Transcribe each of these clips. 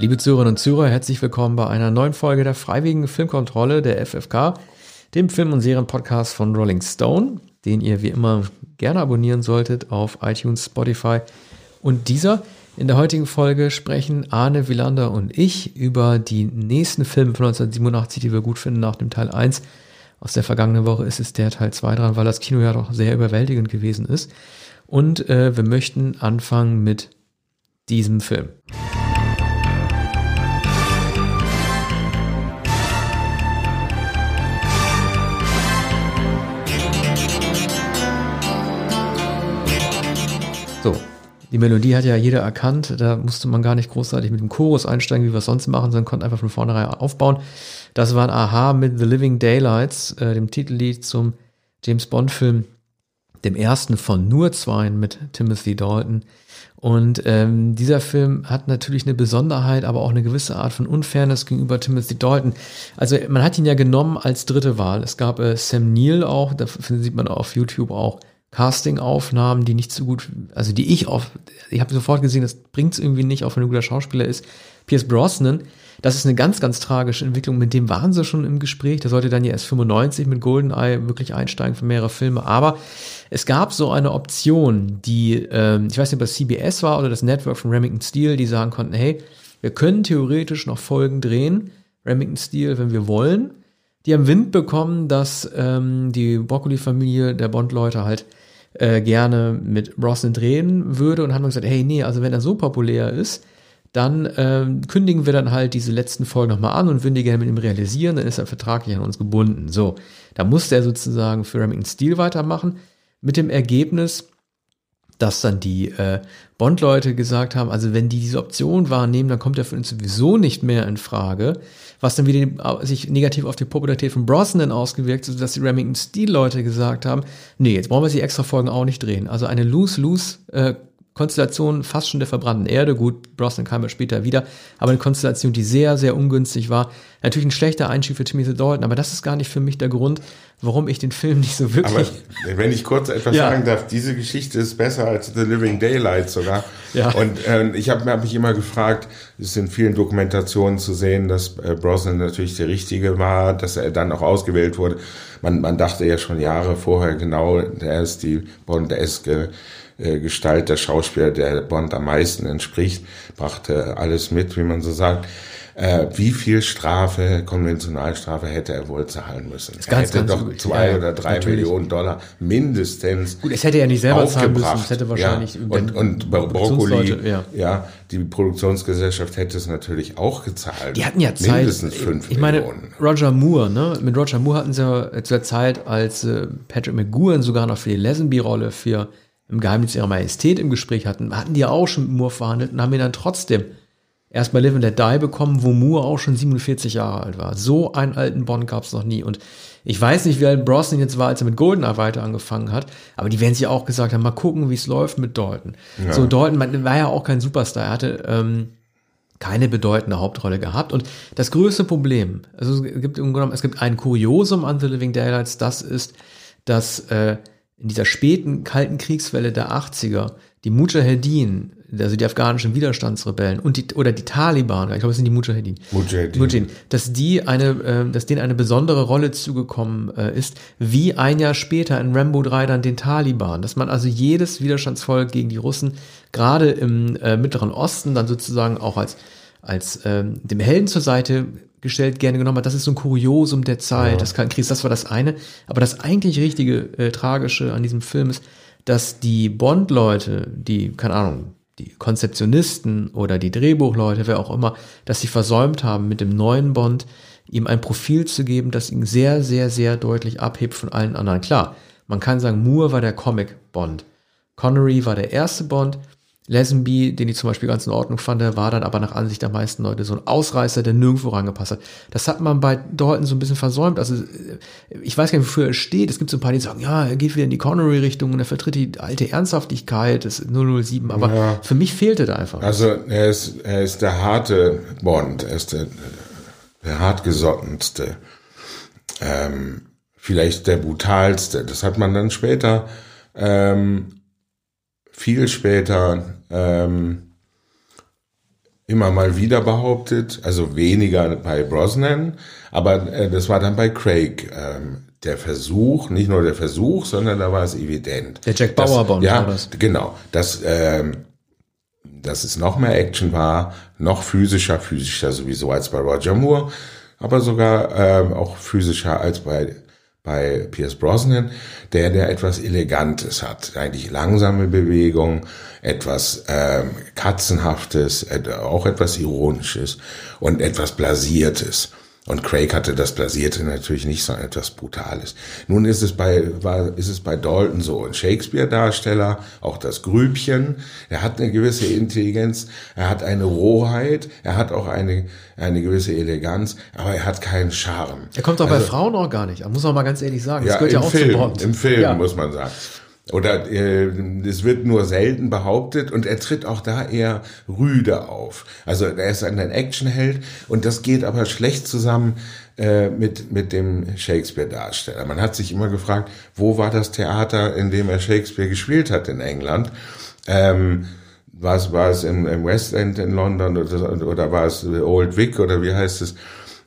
Liebe Zuhörerinnen und Zuhörer, herzlich willkommen bei einer neuen Folge der freiwilligen Filmkontrolle der FFK, dem Film- und Serienpodcast von Rolling Stone, den ihr wie immer gerne abonnieren solltet auf iTunes, Spotify und dieser. In der heutigen Folge sprechen Arne Wielander und ich über die nächsten Filme von 1987, die wir gut finden nach dem Teil 1. Aus der vergangenen Woche ist es der Teil 2 dran, weil das Kino ja doch sehr überwältigend gewesen ist. Und äh, wir möchten anfangen mit diesem Film. So, die Melodie hat ja jeder erkannt. Da musste man gar nicht großartig mit dem Chorus einsteigen, wie wir es sonst machen, sondern konnte einfach von vornherein aufbauen. Das war ein Aha mit The Living Daylights, äh, dem Titellied zum James Bond-Film, dem ersten von nur zweien mit Timothy Dalton. Und ähm, dieser Film hat natürlich eine Besonderheit, aber auch eine gewisse Art von Unfairness gegenüber Timothy Dalton. Also man hat ihn ja genommen als dritte Wahl. Es gab äh, Sam Neill auch, da sieht man auf YouTube auch Casting-Aufnahmen, die nicht so gut, also die ich auf, ich habe sofort gesehen, das bringt es irgendwie nicht, auch wenn ein guter Schauspieler ist. Pierce Brosnan, das ist eine ganz, ganz tragische Entwicklung. Mit dem waren sie schon im Gespräch. Der sollte dann ja erst 95 mit Goldeneye wirklich einsteigen für mehrere Filme. Aber es gab so eine Option, die, ähm, ich weiß nicht, ob das CBS war oder das Network von Remington Steel, die sagen konnten, hey, wir können theoretisch noch Folgen drehen, Remington Steel, wenn wir wollen. Die haben Wind bekommen, dass ähm, die Broccoli-Familie der Bond-Leute halt äh, gerne mit Brosnan drehen würde und haben gesagt, hey, nee, also wenn er so populär ist, dann ähm, kündigen wir dann halt diese letzten Folgen nochmal an und würden die gerne mit ihm realisieren, dann ist er vertraglich an uns gebunden. So, da musste er sozusagen für Remington Steel weitermachen, mit dem Ergebnis, dass dann die äh, Bond-Leute gesagt haben, also wenn die diese Option wahrnehmen, dann kommt er für uns sowieso nicht mehr in Frage, was dann wieder sich negativ auf die Popularität von Brosnan ausgewirkt, sodass die Remington Steel-Leute gesagt haben, nee, jetzt brauchen wir sie extra Folgen auch nicht drehen. Also eine Lose-Lose äh, Konstellation fast schon der verbrannten Erde. Gut, Brosnan kam ja später wieder, aber eine Konstellation, die sehr, sehr ungünstig war. Natürlich ein schlechter Einstieg für Timothy Dalton, aber das ist gar nicht für mich der Grund, warum ich den Film nicht so wirklich. Aber wenn ich kurz etwas ja. sagen darf, diese Geschichte ist besser als The Living Daylight sogar. Ja. Und äh, ich habe hab mich immer gefragt, es ist in vielen Dokumentationen zu sehen, dass äh, Brosnan natürlich der Richtige war, dass er dann auch ausgewählt wurde. Man, man dachte ja schon Jahre vorher genau, er ist die Bond-eske Gestalt der Schauspieler, der Bond am meisten entspricht, brachte alles mit, wie man so sagt. Äh, wie viel Strafe, Konventionalstrafe hätte er wohl zahlen müssen? Das er ganz, hätte ganz doch zwei ja, oder drei natürlich. Millionen Dollar mindestens. Gut, es hätte er nicht selber zahlen müssen, es hätte wahrscheinlich ja. und, und Brokkoli, ja. ja, die Produktionsgesellschaft hätte es natürlich auch gezahlt. Die hatten ja Zeit. Mindestens fünf ich meine, Roger Moore, ne? Mit Roger Moore hatten sie ja zu der Zeit, als äh, Patrick McGowan sogar noch für die Lesenby-Rolle für im Geheimnis ihrer Majestät im Gespräch hatten, hatten die ja auch schon mit Moore verhandelt und haben ihn dann trotzdem erst bei Live and Let Die bekommen, wo Moore auch schon 47 Jahre alt war. So einen alten Bond gab es noch nie. Und ich weiß nicht, wie alt Brosnan jetzt war, als er mit Goldeneye weiter angefangen hat, aber die werden sich auch gesagt haben, mal gucken, wie es läuft mit Dalton. Ja. So, Dalton war ja auch kein Superstar. Er hatte ähm, keine bedeutende Hauptrolle gehabt. Und das größte Problem, also es gibt im Grunde es gibt ein Kuriosum an The Living Daylights, das ist, dass äh, in dieser späten kalten Kriegswelle der 80er die Mujahedin, also die afghanischen Widerstandsrebellen und die oder die Taliban, ich glaube, es sind die Mujahedin, Mujahedin. Mujahedin. Dass die eine, äh, dass denen eine besondere Rolle zugekommen äh, ist, wie ein Jahr später in Rambo 3 dann den Taliban, dass man also jedes Widerstandsvolk gegen die Russen gerade im äh, Mittleren Osten dann sozusagen auch als als ähm, dem Helden zur Seite gestellt gerne genommen hat. Das ist so ein Kuriosum der Zeit, ja. das kann Kriegs, das war das eine. Aber das eigentlich richtige, äh, tragische an diesem Film ist, dass die Bond-Leute, die, keine Ahnung, die Konzeptionisten oder die Drehbuchleute, wer auch immer, dass sie versäumt haben, mit dem neuen Bond ihm ein Profil zu geben, das ihn sehr, sehr, sehr deutlich abhebt von allen anderen. Klar, man kann sagen, Moore war der Comic-Bond. Connery war der erste Bond Lesenby, den ich zum Beispiel ganz in Ordnung fand, war dann aber nach Ansicht der meisten Leute so ein Ausreißer, der nirgendwo rangepasst hat. Das hat man bei Dalton so ein bisschen versäumt. Also ich weiß gar nicht, wofür er steht. Es gibt so ein paar, die sagen, ja, er geht wieder in die Connery-Richtung und er vertritt die alte Ernsthaftigkeit des 007. Aber ja. für mich fehlte da einfach. Also er ist, er ist der harte Bond, er ist der, der hartgesottenste, ähm, vielleicht der brutalste. Das hat man dann später ähm, viel später ähm, immer mal wieder behauptet, also weniger bei Brosnan, aber äh, das war dann bei Craig ähm, der Versuch, nicht nur der Versuch, sondern da war es evident. Der Jack Bauer Bond ja, war das. Genau, dass, ähm, dass es noch mehr Action war, noch physischer, physischer sowieso als bei Roger Moore, aber sogar ähm, auch physischer als bei bei Pierce Brosnan, der der etwas Elegantes hat, eigentlich langsame Bewegung, etwas ähm, katzenhaftes, auch etwas ironisches und etwas blasiertes. Und Craig hatte das Blasierte natürlich nicht, sondern etwas Brutales. Nun ist es bei, war, ist es bei Dalton so. Ein Shakespeare-Darsteller, auch das Grübchen, er hat eine gewisse Intelligenz, er hat eine Rohheit, er hat auch eine, eine gewisse Eleganz, aber er hat keinen Charme. Er kommt auch also, bei Frauen auch gar nicht, muss man mal ganz ehrlich sagen. Das ja, gehört ja auch Film, zum Bond. Im Film, ja. muss man sagen. Oder äh, es wird nur selten behauptet und er tritt auch da eher rüde auf. Also er ist ein Actionheld und das geht aber schlecht zusammen äh, mit, mit dem Shakespeare-Darsteller. Man hat sich immer gefragt, wo war das Theater, in dem er Shakespeare gespielt hat in England? Ähm, war es, war es im, im West End in London oder, oder war es Old Vic oder wie heißt es?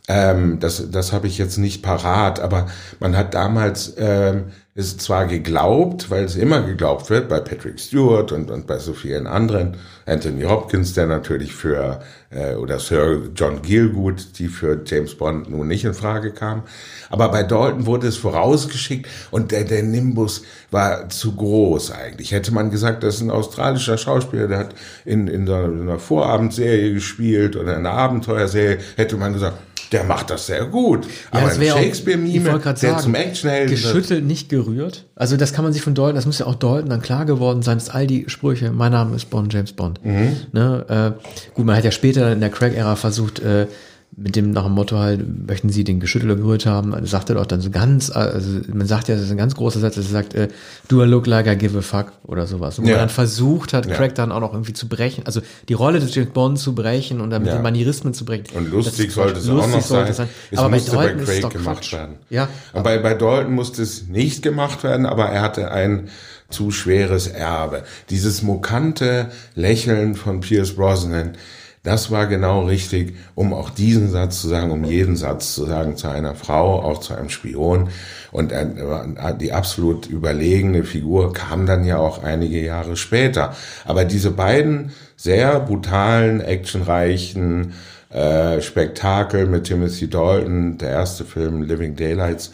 Ähm, das das habe ich jetzt nicht parat, aber man hat damals ähm, ist zwar geglaubt, weil es immer geglaubt wird, bei Patrick Stewart und, und bei so vielen anderen, Anthony Hopkins, der natürlich für, äh, oder Sir John Gielgud, die für James Bond nun nicht in Frage kam. Aber bei Dalton wurde es vorausgeschickt und der, der Nimbus war zu groß eigentlich. Hätte man gesagt, das ist ein australischer Schauspieler, der hat in, in, so einer, in einer Vorabendserie gespielt oder in einer Abenteuerserie, hätte man gesagt, der macht das sehr gut. Ja, Aber ein Shakespeare-Mime, der sagen, zum Actionhelden Geschüttelt, nicht gerührt. Also das kann man sich von Dalton, das muss ja auch Dalton dann klar geworden sein, dass all die Sprüche, mein Name ist Bond, James Bond. Mhm. Ne, äh, gut, man hat ja später in der Craig-Ära versucht, äh, mit dem nach dem Motto halt, möchten Sie den Geschüttler gerührt haben, also sagt er doch dann so ganz, also man sagt ja, das ist ein ganz großer Satz, dass er sagt, äh, do I look like I give a fuck oder sowas. Und ja. man dann versucht hat, Craig ja. dann auch noch irgendwie zu brechen, also die Rolle des James Bond zu brechen und dann mit ja. den Manierismen zu brechen. Und lustig sollte es auch noch sein. sein. Es aber musste bei, Dalton bei Craig gemacht Quatsch. werden. Ja. Bei, bei Dalton musste es nicht gemacht werden, aber er hatte ein zu schweres Erbe. Dieses mokante Lächeln von Pierce Brosnan, das war genau richtig, um auch diesen Satz zu sagen, um jeden Satz zu sagen zu einer Frau, auch zu einem Spion. Und die absolut überlegene Figur kam dann ja auch einige Jahre später. Aber diese beiden sehr brutalen, actionreichen äh, Spektakel mit Timothy Dalton, der erste Film Living Daylights,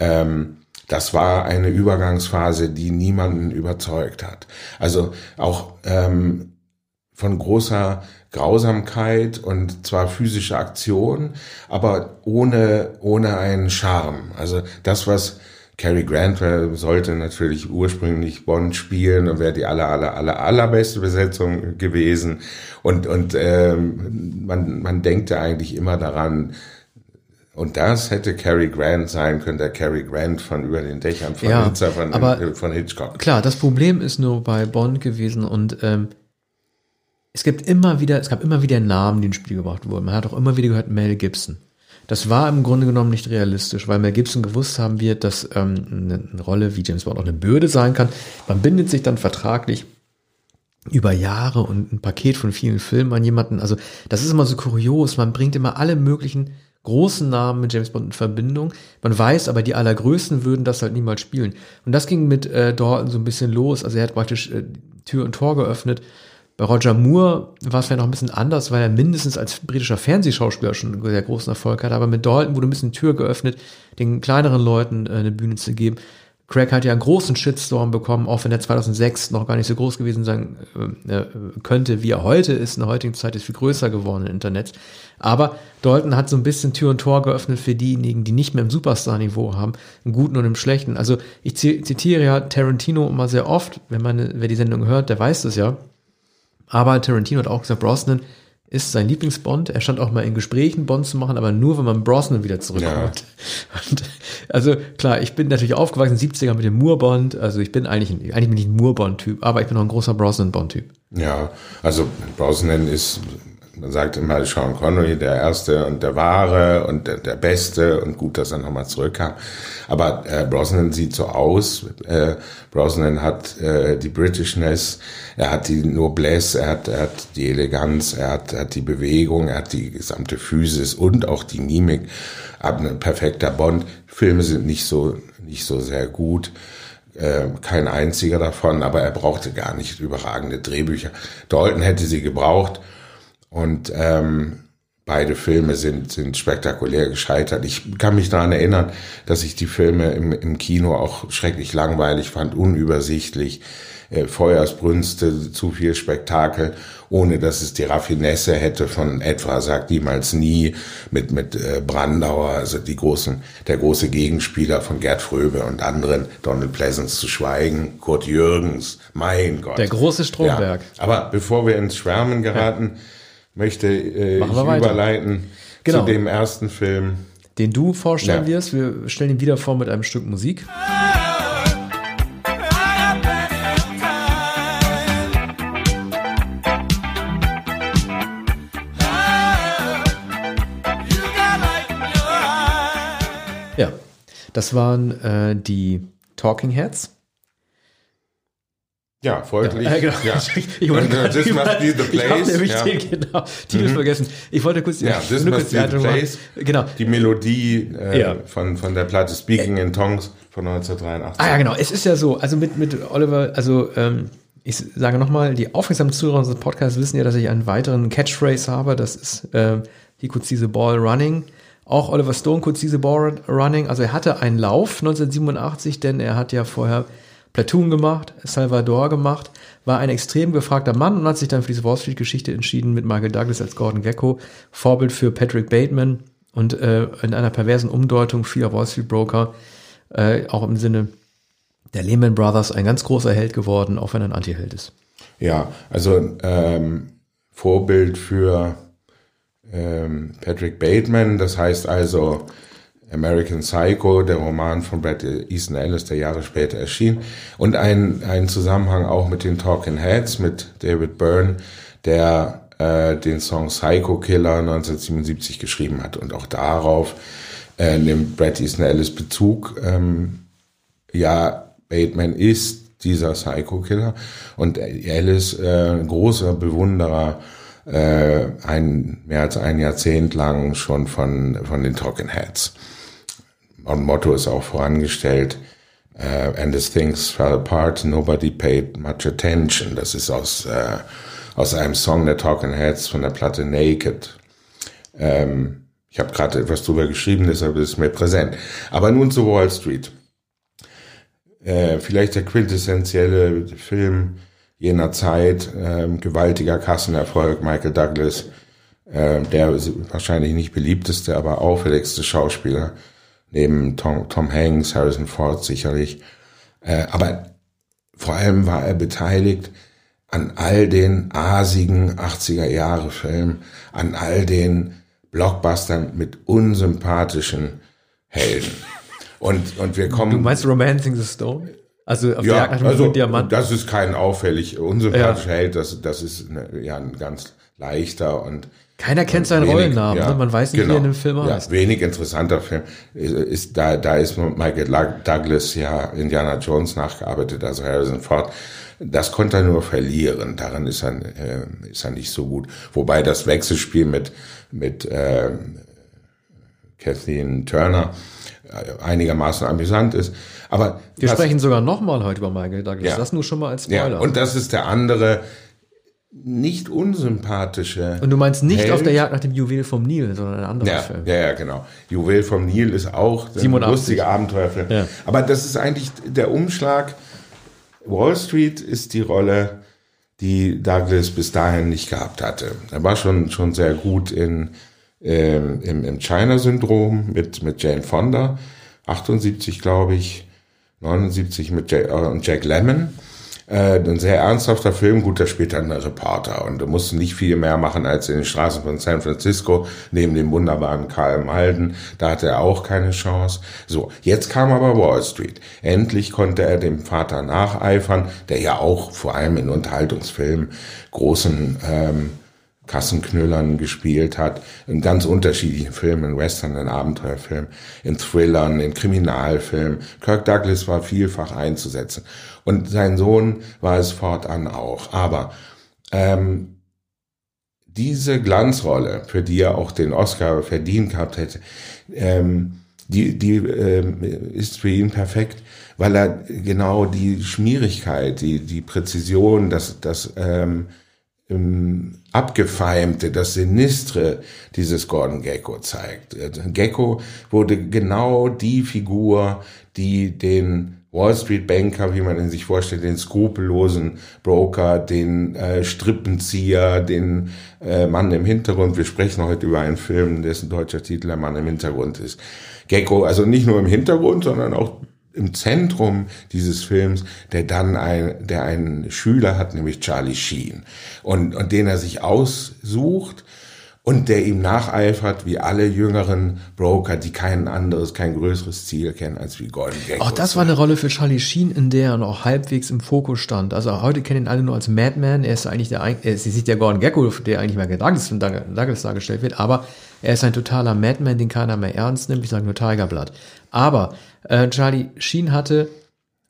ähm, das war eine Übergangsphase, die niemanden überzeugt hat. Also auch ähm, von großer Grausamkeit und zwar physische Aktion, aber ohne, ohne einen Charme. Also das, was Cary Grant sollte natürlich ursprünglich Bond spielen und wäre die aller, aller, aller, allerbeste Besetzung gewesen. Und, und ähm, man, man denkt ja eigentlich immer daran, und das hätte Cary Grant sein können, der Cary Grant von über den Dächern von, ja, Hitzer, von, aber von Hitchcock. Klar, das Problem ist nur bei Bond gewesen und ähm, es gibt immer wieder, es gab immer wieder Namen, die ins Spiel gebracht wurden. Man hat auch immer wieder gehört Mel Gibson. Das war im Grunde genommen nicht realistisch, weil Mel Gibson gewusst haben wird, dass ähm, eine, eine Rolle wie James Bond auch eine Bürde sein kann. Man bindet sich dann vertraglich über Jahre und ein Paket von vielen Filmen an jemanden. Also das ist immer so kurios. Man bringt immer alle möglichen großen Namen mit James Bond in Verbindung. Man weiß aber, die allergrößten würden das halt niemals spielen. Und das ging mit äh, Dalton so ein bisschen los. Also er hat praktisch äh, Tür und Tor geöffnet bei Roger Moore war es vielleicht noch ein bisschen anders, weil er mindestens als britischer Fernsehschauspieler schon einen sehr großen Erfolg hat. Aber mit Dalton wurde ein bisschen Tür geöffnet, den kleineren Leuten äh, eine Bühne zu geben. Craig hat ja einen großen Shitstorm bekommen, auch wenn er 2006 noch gar nicht so groß gewesen sein äh, äh, könnte, wie er heute ist. In der heutigen Zeit ist viel größer geworden im Internet. Aber Dalton hat so ein bisschen Tür und Tor geöffnet für diejenigen, die nicht mehr im Superstar-Niveau haben, im Guten und im Schlechten. Also ich zitiere ja Tarantino immer sehr oft, wenn man, wer die Sendung hört, der weiß das ja. Aber Tarantino hat auch gesagt, Brosnan ist sein Lieblingsbond. Er stand auch mal in Gesprächen, Bond zu machen, aber nur, wenn man Brosnan wieder zurückkommt. Ja. Also klar, ich bin natürlich aufgewachsen, 70er mit dem Moore-Bond. Also ich bin eigentlich, eigentlich bin ich ein Moore-Bond-Typ, aber ich bin auch ein großer Brosnan-Bond-Typ. Ja, also Brosnan ist man sagt immer Sean Connery, der Erste und der Wahre und der, der Beste und gut, dass er nochmal zurückkam. Aber äh, Brosnan sieht so aus. Äh, Brosnan hat äh, die Britishness, er hat die Noblesse, er hat, er hat die Eleganz, er hat, er hat die Bewegung, er hat die gesamte Physis und auch die Mimik. Aber ein perfekter Bond. Filme sind nicht so, nicht so sehr gut. Äh, kein einziger davon, aber er brauchte gar nicht überragende Drehbücher. Dalton hätte sie gebraucht und ähm, beide Filme sind, sind spektakulär gescheitert. Ich kann mich daran erinnern, dass ich die Filme im, im Kino auch schrecklich langweilig fand, unübersichtlich, äh, Feuersbrünste, zu viel Spektakel, ohne dass es die Raffinesse hätte von etwa, sagt niemals nie, mit, mit äh, Brandauer, also die großen, der große Gegenspieler von Gerd Fröbe und anderen, Donald Pleasance zu schweigen, Kurt Jürgens, mein Gott. Der große Stromberg. Ja, aber bevor wir ins Schwärmen geraten, ja möchte äh, ich überleiten genau. zu dem ersten Film. Den du vorstellen ja. wirst. Wir stellen ihn wieder vor mit einem Stück Musik. Ja, das waren äh, die Talking Heads. Ja, folglich. Ja, genau. ja. Ich wollte gerade, this must be the place. Ich nämlich ja. den genau, Titel mhm. vergessen. Ich wollte kurz, ja, this must be the place. Genau. Die Melodie äh, ja. von, von der Platte Speaking in Tongues von 1983. Ah ja, genau. Es ist ja so, also mit, mit Oliver, also ähm, ich sage nochmal, die aufmerksamen Zuhörer unseres Podcasts wissen ja, dass ich einen weiteren Catchphrase habe. Das ist äh, He could see the ball running. Auch Oliver Stone could see the ball running. Also er hatte einen Lauf 1987, denn er hat ja vorher Platoon gemacht, Salvador gemacht, war ein extrem gefragter Mann und hat sich dann für diese Wall Street Geschichte entschieden mit Michael Douglas als Gordon Gecko, Vorbild für Patrick Bateman und äh, in einer perversen Umdeutung vieler Wall Street Broker, äh, auch im Sinne der Lehman Brothers, ein ganz großer Held geworden, auch wenn er ein Anti-Held ist. Ja, also ähm, Vorbild für ähm, Patrick Bateman, das heißt also American Psycho, der Roman von Brad Easton Ellis, der Jahre später erschien, und ein, ein Zusammenhang auch mit den Talking Heads, mit David Byrne, der äh, den Song Psycho Killer 1977 geschrieben hat. Und auch darauf äh, nimmt Brad Easton Ellis Bezug. Ähm, ja, Bateman ist dieser Psycho Killer und Ellis, äh, großer Bewunderer äh, ein, mehr als ein Jahrzehnt lang schon von, von den Talking Heads. Und Motto ist auch vorangestellt, uh, and as things fell apart, nobody paid much attention. Das ist aus, uh, aus einem Song der Talking Heads von der Platte Naked. Ähm, ich habe gerade etwas drüber geschrieben, deshalb ist es mir präsent. Aber nun zu Wall Street. Äh, vielleicht der quintessentielle Film jener Zeit, äh, gewaltiger Kassenerfolg, Michael Douglas, äh, der wahrscheinlich nicht beliebteste, aber auffälligste Schauspieler neben Tom, Tom Hanks, Harrison Ford sicherlich. Äh, aber vor allem war er beteiligt an all den asigen 80er Jahre Filmen, an all den Blockbustern mit unsympathischen Helden. Und, und wir kommen. Du meinst Romancing the Stone? Also auf ja, der Jagd nach also, Diamant. Das ist kein auffällig unsympathischer ja. Held, das, das ist eine, ja ein ganz leichter und keiner kennt seinen wenig, Rollennamen, ja, ne? man weiß nicht, genau, wie er in dem Film ja, heißt. Wenig interessanter Film. Ist, da, da ist Michael Douglas ja Indiana Jones nachgearbeitet, also Harrison Ford. Das konnte er nur verlieren. Daran ist er, äh, ist er nicht so gut. Wobei das Wechselspiel mit, mit äh, Kathleen Turner äh, einigermaßen amüsant ist. Aber wir sprechen sogar nochmal heute über Michael Douglas. Ja. Das nur schon mal als Spoiler. Ja, und das ist der andere nicht unsympathische. Und du meinst nicht Held. auf der Jagd nach dem Juwel vom Nil, sondern ein anderer ja, Film. Ja, ja, genau. Juwel vom Nil ist auch ein lustiger Abenteuerfilm. Ja. Aber das ist eigentlich der Umschlag. Wall Street ist die Rolle, die Douglas bis dahin nicht gehabt hatte. Er war schon, schon sehr gut in, ähm, im, im China-Syndrom mit, mit Jane Fonda, 78, glaube ich, 79 mit Jack, äh, Jack Lemmon. Äh, ein sehr ernsthafter Film, gut, da spielt dann ein Reporter und du musst nicht viel mehr machen als in den Straßen von San Francisco, neben dem wunderbaren Karl Malden, da hatte er auch keine Chance. So, jetzt kam aber Wall Street. Endlich konnte er dem Vater nacheifern, der ja auch vor allem in Unterhaltungsfilmen großen ähm, Kassenknüllern gespielt hat, in ganz unterschiedlichen Filmen, in Western, in Abenteuerfilmen, in Thrillern, in Kriminalfilmen. Kirk Douglas war vielfach einzusetzen. Und sein Sohn war es fortan auch. Aber ähm, diese Glanzrolle, für die er auch den Oscar verdient gehabt hätte, ähm, die, die ähm, ist für ihn perfekt, weil er genau die Schmierigkeit, die, die Präzision, das, das ähm, Abgefeimte, das Sinistre dieses Gordon Gecko zeigt. Gecko wurde genau die Figur, die den Wall Street Banker, wie man ihn sich vorstellt, den skrupellosen Broker, den äh, Strippenzieher, den äh, Mann im Hintergrund. Wir sprechen heute über einen Film, dessen deutscher Titel der Mann im Hintergrund ist. Gecko, also nicht nur im Hintergrund, sondern auch im Zentrum dieses Films, der dann ein, der einen Schüler hat, nämlich Charlie Sheen, und, und den er sich aussucht, und der ihm nacheifert, wie alle jüngeren Broker, die kein anderes, kein größeres Ziel kennen als wie Golden Gecko. Auch das war eine Rolle für Charlie Sheen, in der er noch halbwegs im Fokus stand. Also heute kennen ihn alle nur als Madman. Er ist eigentlich der, er ist nicht der Gordon Gecko, der eigentlich mal Douglas Douglas dargestellt wird, aber er ist ein totaler Madman, den keiner mehr ernst nimmt. Ich sage nur Tigerblood. Aber äh, Charlie Sheen hatte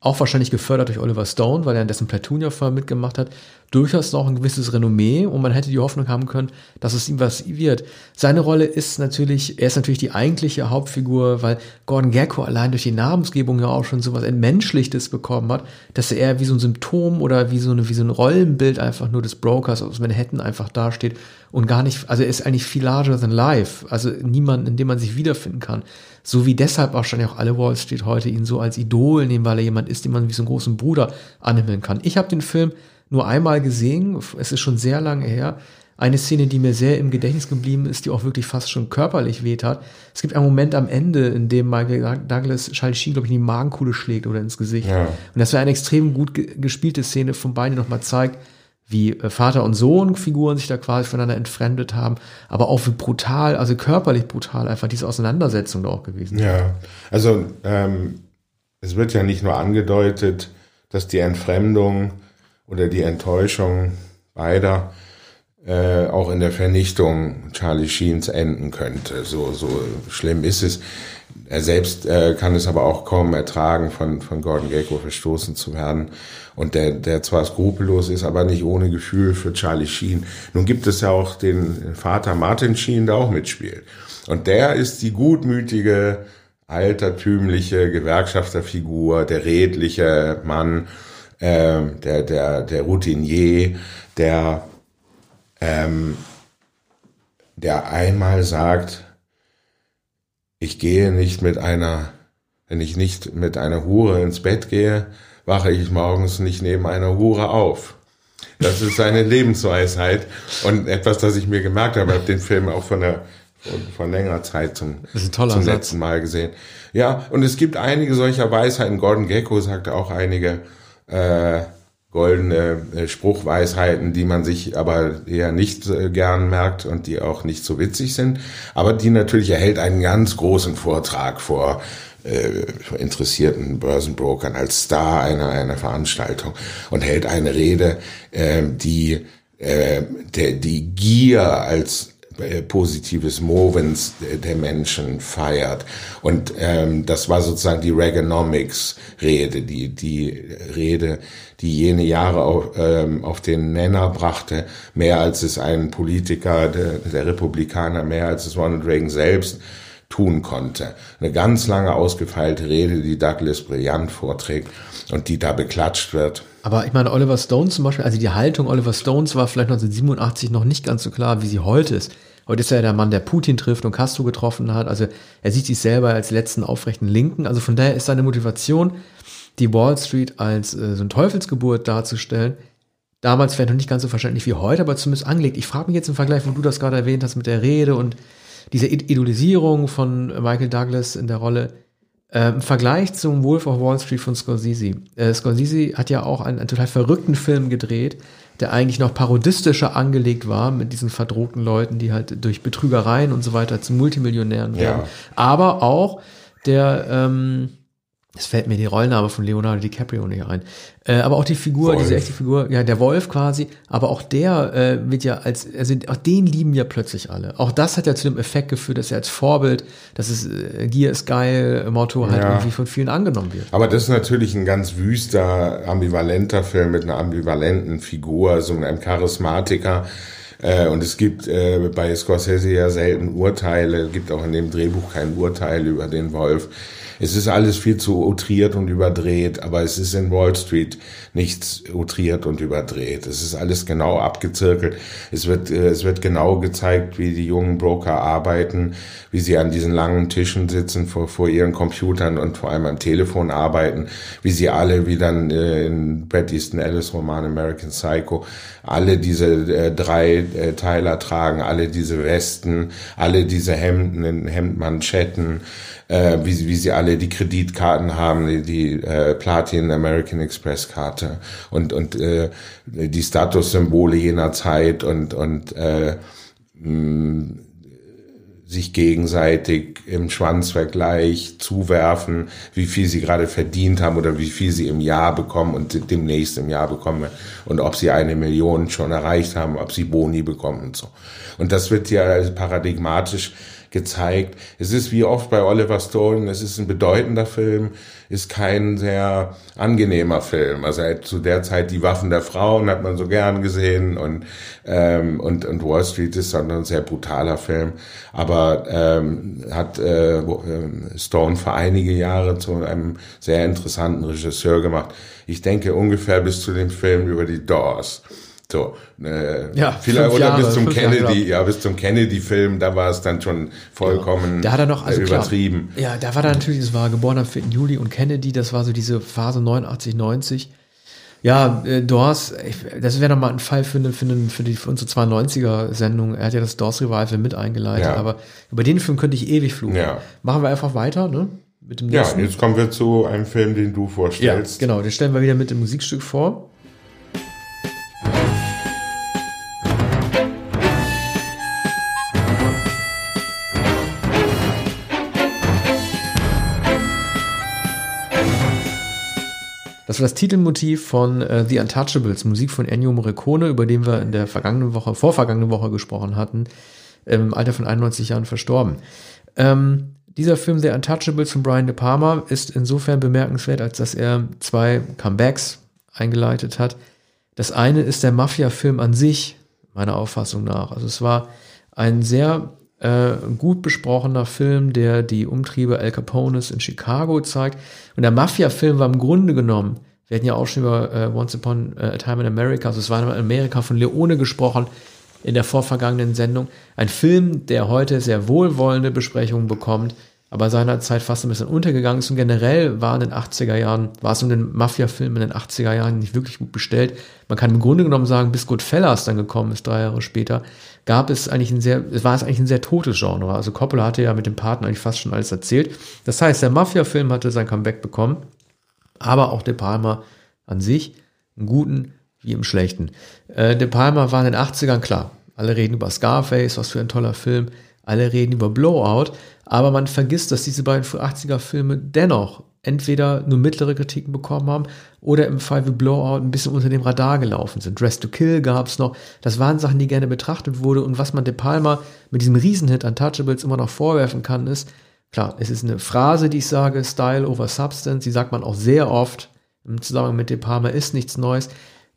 auch wahrscheinlich gefördert durch Oliver Stone, weil er in dessen Platoon ja vorher mitgemacht hat, durchaus noch ein gewisses Renommee und man hätte die Hoffnung haben können, dass es ihm was wird. Seine Rolle ist natürlich, er ist natürlich die eigentliche Hauptfigur, weil Gordon Gecko allein durch die Namensgebung ja auch schon so was Entmenschlichtes bekommen hat, dass er eher wie so ein Symptom oder wie so, eine, wie so ein Rollenbild einfach nur des Brokers aus Manhattan einfach dasteht und gar nicht, also er ist eigentlich viel larger than life, also niemand, in dem man sich wiederfinden kann. So wie deshalb wahrscheinlich auch alle Wall Street heute ihn so als Idol nehmen, weil er jemand ist, den man wie so einen großen Bruder anhimmeln kann. Ich habe den Film nur einmal gesehen, es ist schon sehr lange her. Eine Szene, die mir sehr im Gedächtnis geblieben ist, die auch wirklich fast schon körperlich weht hat. Es gibt einen Moment am Ende, in dem Michael Douglas Charlie Sheen, glaube ich, in die Magenkuhle schlägt oder ins Gesicht. Ja. Und das wäre eine extrem gut gespielte Szene von beiden, die nochmal zeigt, wie äh, Vater und Sohn Figuren sich da quasi voneinander entfremdet haben, aber auch wie brutal, also körperlich brutal einfach diese Auseinandersetzung da auch gewesen. Ja, also ähm, es wird ja nicht nur angedeutet, dass die Entfremdung oder die Enttäuschung beider äh, auch in der Vernichtung Charlie Sheens enden könnte. So, so schlimm ist es. Er selbst äh, kann es aber auch kaum ertragen, von, von Gordon Gecko verstoßen zu werden. Und der, der zwar skrupellos ist, aber nicht ohne Gefühl für Charlie Sheen. Nun gibt es ja auch den Vater Martin Sheen, der auch mitspielt. Und der ist die gutmütige, altertümliche Gewerkschafterfigur, der redliche Mann, äh, der, der, der Routinier, der, ähm, der einmal sagt, ich gehe nicht mit einer, wenn ich nicht mit einer Hure ins Bett gehe, wache ich morgens nicht neben einer Hure auf. Das ist seine Lebensweisheit und etwas, das ich mir gemerkt habe. Ich habe den Film auch von der von, längerer Zeit zum, zum letzten Mal gesehen. Ja, und es gibt einige solcher Weisheiten. Gordon Gecko sagte auch einige äh, goldene äh, Spruchweisheiten, die man sich aber eher nicht äh, gern merkt und die auch nicht so witzig sind, aber die natürlich erhält einen ganz großen Vortrag vor äh, interessierten Börsenbrokern als Star einer, einer Veranstaltung und hält eine Rede, äh, die äh, der, die Gier als äh, positives Movens der Menschen feiert. Und ähm, das war sozusagen die Reaganomics-Rede, die, die Rede, die jene Jahre auf, ähm, auf den Nenner brachte, mehr als es ein Politiker der, der Republikaner, mehr als es Ronald Reagan selbst tun konnte. Eine ganz lange ausgefeilte Rede, die Douglas brillant vorträgt und die da beklatscht wird. Aber ich meine, Oliver Stone zum Beispiel, also die Haltung Oliver Stones war vielleicht 1987 noch nicht ganz so klar, wie sie heute ist. Heute ist er der Mann, der Putin trifft und Castro getroffen hat. Also er sieht sich selber als letzten aufrechten Linken. Also von daher ist seine Motivation, die Wall Street als äh, so ein Teufelsgeburt darzustellen, damals wäre noch nicht ganz so verständlich wie heute, aber zumindest angelegt. Ich frage mich jetzt im Vergleich, wo du das gerade erwähnt hast mit der Rede und diese Idolisierung von Michael Douglas in der Rolle, äh, im Vergleich zum Wolf of Wall Street von Scorsese. Äh, Scorsese hat ja auch einen, einen, total verrückten Film gedreht, der eigentlich noch parodistischer angelegt war mit diesen verdrohten Leuten, die halt durch Betrügereien und so weiter zu Multimillionären werden. Ja. Aber auch der, ähm, Es fällt mir die Rollname von Leonardo DiCaprio nicht ein. Äh, aber auch die Figur, Wolf. diese echte Figur, ja, der Wolf quasi, aber auch der äh, wird ja als, also auch den lieben ja plötzlich alle. Auch das hat ja zu dem Effekt geführt, dass er als Vorbild, dass es äh, Gier ist geil, Motto halt ja. irgendwie von vielen angenommen wird. Aber das ist natürlich ein ganz wüster, ambivalenter Film mit einer ambivalenten Figur, so einem Charismatiker. Äh, und es gibt äh, bei Scorsese ja selten Urteile, gibt auch in dem Drehbuch kein Urteil über den Wolf. Es ist alles viel zu outriert und überdreht, aber es ist in Wall Street nichts outriert und überdreht. Es ist alles genau abgezirkelt. Es wird, äh, es wird genau gezeigt, wie die jungen Broker arbeiten, wie sie an diesen langen Tischen sitzen vor, vor ihren Computern und vor allem am Telefon arbeiten, wie sie alle, wie dann äh, in Bret Easton Ellis Roman American Psycho, alle diese äh, drei Teiler tragen, alle diese Westen, alle diese Hemden Hemdmanschetten, äh, wie, wie sie alle die Kreditkarten haben, die, die äh, Platin American Express Karte und und äh, die Statussymbole jener Zeit und und äh, mh, sich gegenseitig im Schwanzvergleich zuwerfen, wie viel sie gerade verdient haben oder wie viel sie im Jahr bekommen und demnächst im Jahr bekommen und ob sie eine Million schon erreicht haben, ob sie Boni bekommen und so. Und das wird ja paradigmatisch gezeigt. Es ist wie oft bei Oliver Stone, es ist ein bedeutender Film, ist kein sehr angenehmer Film. Also zu der Zeit die Waffen der Frauen hat man so gern gesehen und ähm, und und Wall Street ist dann ein sehr brutaler Film, aber ähm, hat äh, Stone für einige Jahre zu einem sehr interessanten Regisseur gemacht. Ich denke ungefähr bis zu dem Film über die Doors. So, äh, ja, vielleicht oder Jahre, bis zum Kennedy, ja, bis zum Kennedy-Film, da war es dann schon vollkommen ja. da hat er noch, also übertrieben. Klar, ja, da war da natürlich, es war geboren am 4. Juli und Kennedy, das war so diese Phase 89, 90. Ja, äh, Doors, ich, das wäre nochmal ein Fall für, eine, für, eine, für, die, für unsere 92er-Sendung. Er hat ja das Doors Revival mit eingeleitet, ja. aber über den Film könnte ich ewig fluchen. Ja. Machen wir einfach weiter, ne? Mit dem nächsten. Ja, jetzt kommen wir zu einem Film, den du vorstellst. Ja, genau, den stellen wir wieder mit dem Musikstück vor. Das war das Titelmotiv von äh, The Untouchables, Musik von Ennio Morricone, über den wir in der vergangenen Woche, vorvergangenen Woche gesprochen hatten, im Alter von 91 Jahren verstorben. Ähm, dieser Film The Untouchables von Brian De Palma ist insofern bemerkenswert, als dass er zwei Comebacks eingeleitet hat. Das eine ist der Mafia-Film an sich, meiner Auffassung nach. Also es war ein sehr äh, gut besprochener Film, der die Umtriebe Al Capones in Chicago zeigt. Und der Mafia-Film war im Grunde genommen, wir hatten ja auch schon über äh, Once Upon a Time in America, also es war in Amerika von Leone gesprochen in der vorvergangenen Sendung. Ein Film, der heute sehr wohlwollende Besprechungen bekommt, aber seinerzeit fast ein bisschen untergegangen ist und generell war in den 80er Jahren, war es um den Mafia-Film in den 80er Jahren nicht wirklich gut bestellt. Man kann im Grunde genommen sagen, bis Goodfellas dann gekommen ist, drei Jahre später, gab es eigentlich ein sehr, war es eigentlich ein sehr totes Genre. Also Coppola hatte ja mit dem Partner eigentlich fast schon alles erzählt. Das heißt, der Mafia-Film hatte sein Comeback bekommen, aber auch De Palma an sich, einen guten wie im schlechten. Äh, De Palma war in den 80ern klar. Alle reden über Scarface, was für ein toller Film. Alle reden über Blowout. Aber man vergisst, dass diese beiden 80er Filme dennoch entweder nur mittlere Kritiken bekommen haben oder im Fall wie Blowout ein bisschen unter dem Radar gelaufen sind. Dress to Kill gab es noch. Das waren Sachen, die gerne betrachtet wurde. Und was man De Palma mit diesem Riesenhit Untouchables immer noch vorwerfen kann, ist, klar, es ist eine Phrase, die ich sage, Style over Substance. Die sagt man auch sehr oft im Zusammenhang mit De Palma, ist nichts Neues.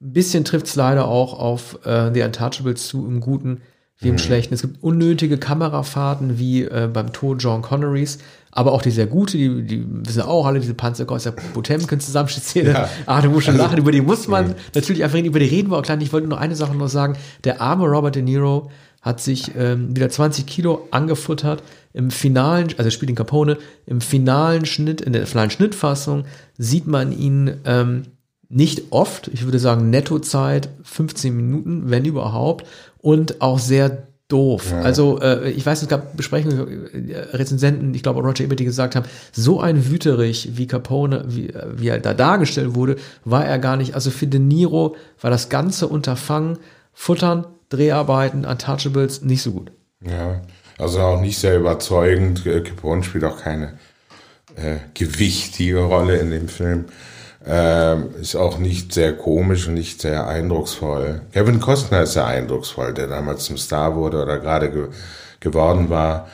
Ein bisschen trifft es leider auch auf äh, The Untouchables zu, im Guten wie im mhm. Schlechten. Es gibt unnötige Kamerafahrten wie äh, beim Tod John Connerys, aber auch die sehr gute, die, die wissen auch alle, diese Panzerkreuzer Potemkin Zusammenschnittszene. Ja. Ah, du musst schon also, lachen, über die muss man mhm. natürlich einfach reden, über die reden wir auch gleich. Ich wollte nur eine Sache noch sagen. Der arme Robert De Niro hat sich ähm, wieder 20 Kilo angefuttert. Im finalen, also spielt den Capone, im finalen Schnitt, in der finalen Schnittfassung sieht man ihn ähm, nicht oft, ich würde sagen Nettozeit 15 Minuten, wenn überhaupt und auch sehr doof. Ja. Also äh, ich weiß, es gab Besprechungen, äh, Rezensenten, ich glaube Roger Ebert, die gesagt haben, so ein Wüterich wie Capone, wie, wie er da dargestellt wurde, war er gar nicht. Also für De Niro war das ganze Unterfangen, Futtern, Dreharbeiten, Untouchables nicht so gut. Ja, also auch nicht sehr überzeugend. Capone spielt auch keine äh, gewichtige Rolle in dem Film. Ähm, ist auch nicht sehr komisch und nicht sehr eindrucksvoll. Kevin Costner ist sehr eindrucksvoll, der damals zum Star wurde oder gerade ge geworden war,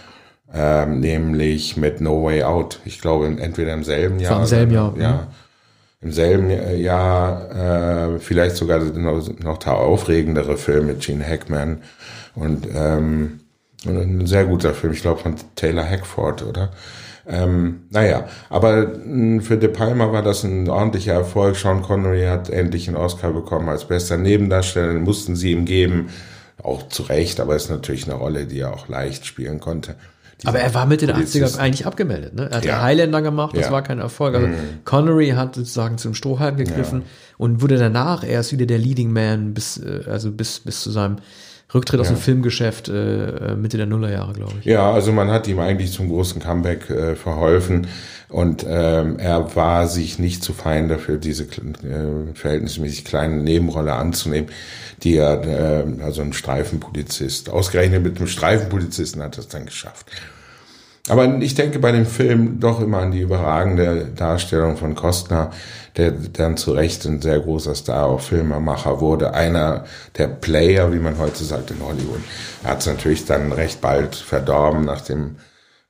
ähm, nämlich mit No Way Out. Ich glaube, entweder im selben Jahr. Im selben Jahr. Ja. Mhm. Im selben Jahr äh, vielleicht sogar noch, noch der aufregendere Film mit Gene Hackman und ähm, ein sehr guter Film, ich glaube von Taylor Hackford, oder? Ähm, naja, aber hm, für De Palma war das ein ordentlicher Erfolg. Sean Connery hat endlich einen Oscar bekommen als bester Nebendarsteller, den mussten sie ihm geben. Auch zu Recht, aber ist natürlich eine Rolle, die er auch leicht spielen konnte. Aber er war mit den 80er eigentlich abgemeldet. Ne? Er hat ja. Highlander gemacht, das ja. war kein Erfolg. Also mhm. Connery hat sozusagen zum Strohhalm gegriffen ja. und wurde danach erst wieder der Leading Man bis, äh, also bis, bis zu seinem Rücktritt aus dem Filmgeschäft äh, Mitte der Nullerjahre, glaube ich. Ja, also man hat ihm eigentlich zum großen Comeback äh, verholfen und ähm, er war sich nicht zu fein dafür, diese äh, verhältnismäßig kleine Nebenrolle anzunehmen, die er, äh, also ein Streifenpolizist, ausgerechnet mit einem Streifenpolizisten hat er es dann geschafft. Aber ich denke bei dem Film doch immer an die überragende Darstellung von Kostner, der dann zu Recht ein sehr großer Star, auch Filmemacher wurde. Einer der Player, wie man heute sagt in Hollywood. Er hat es natürlich dann recht bald verdorben nach dem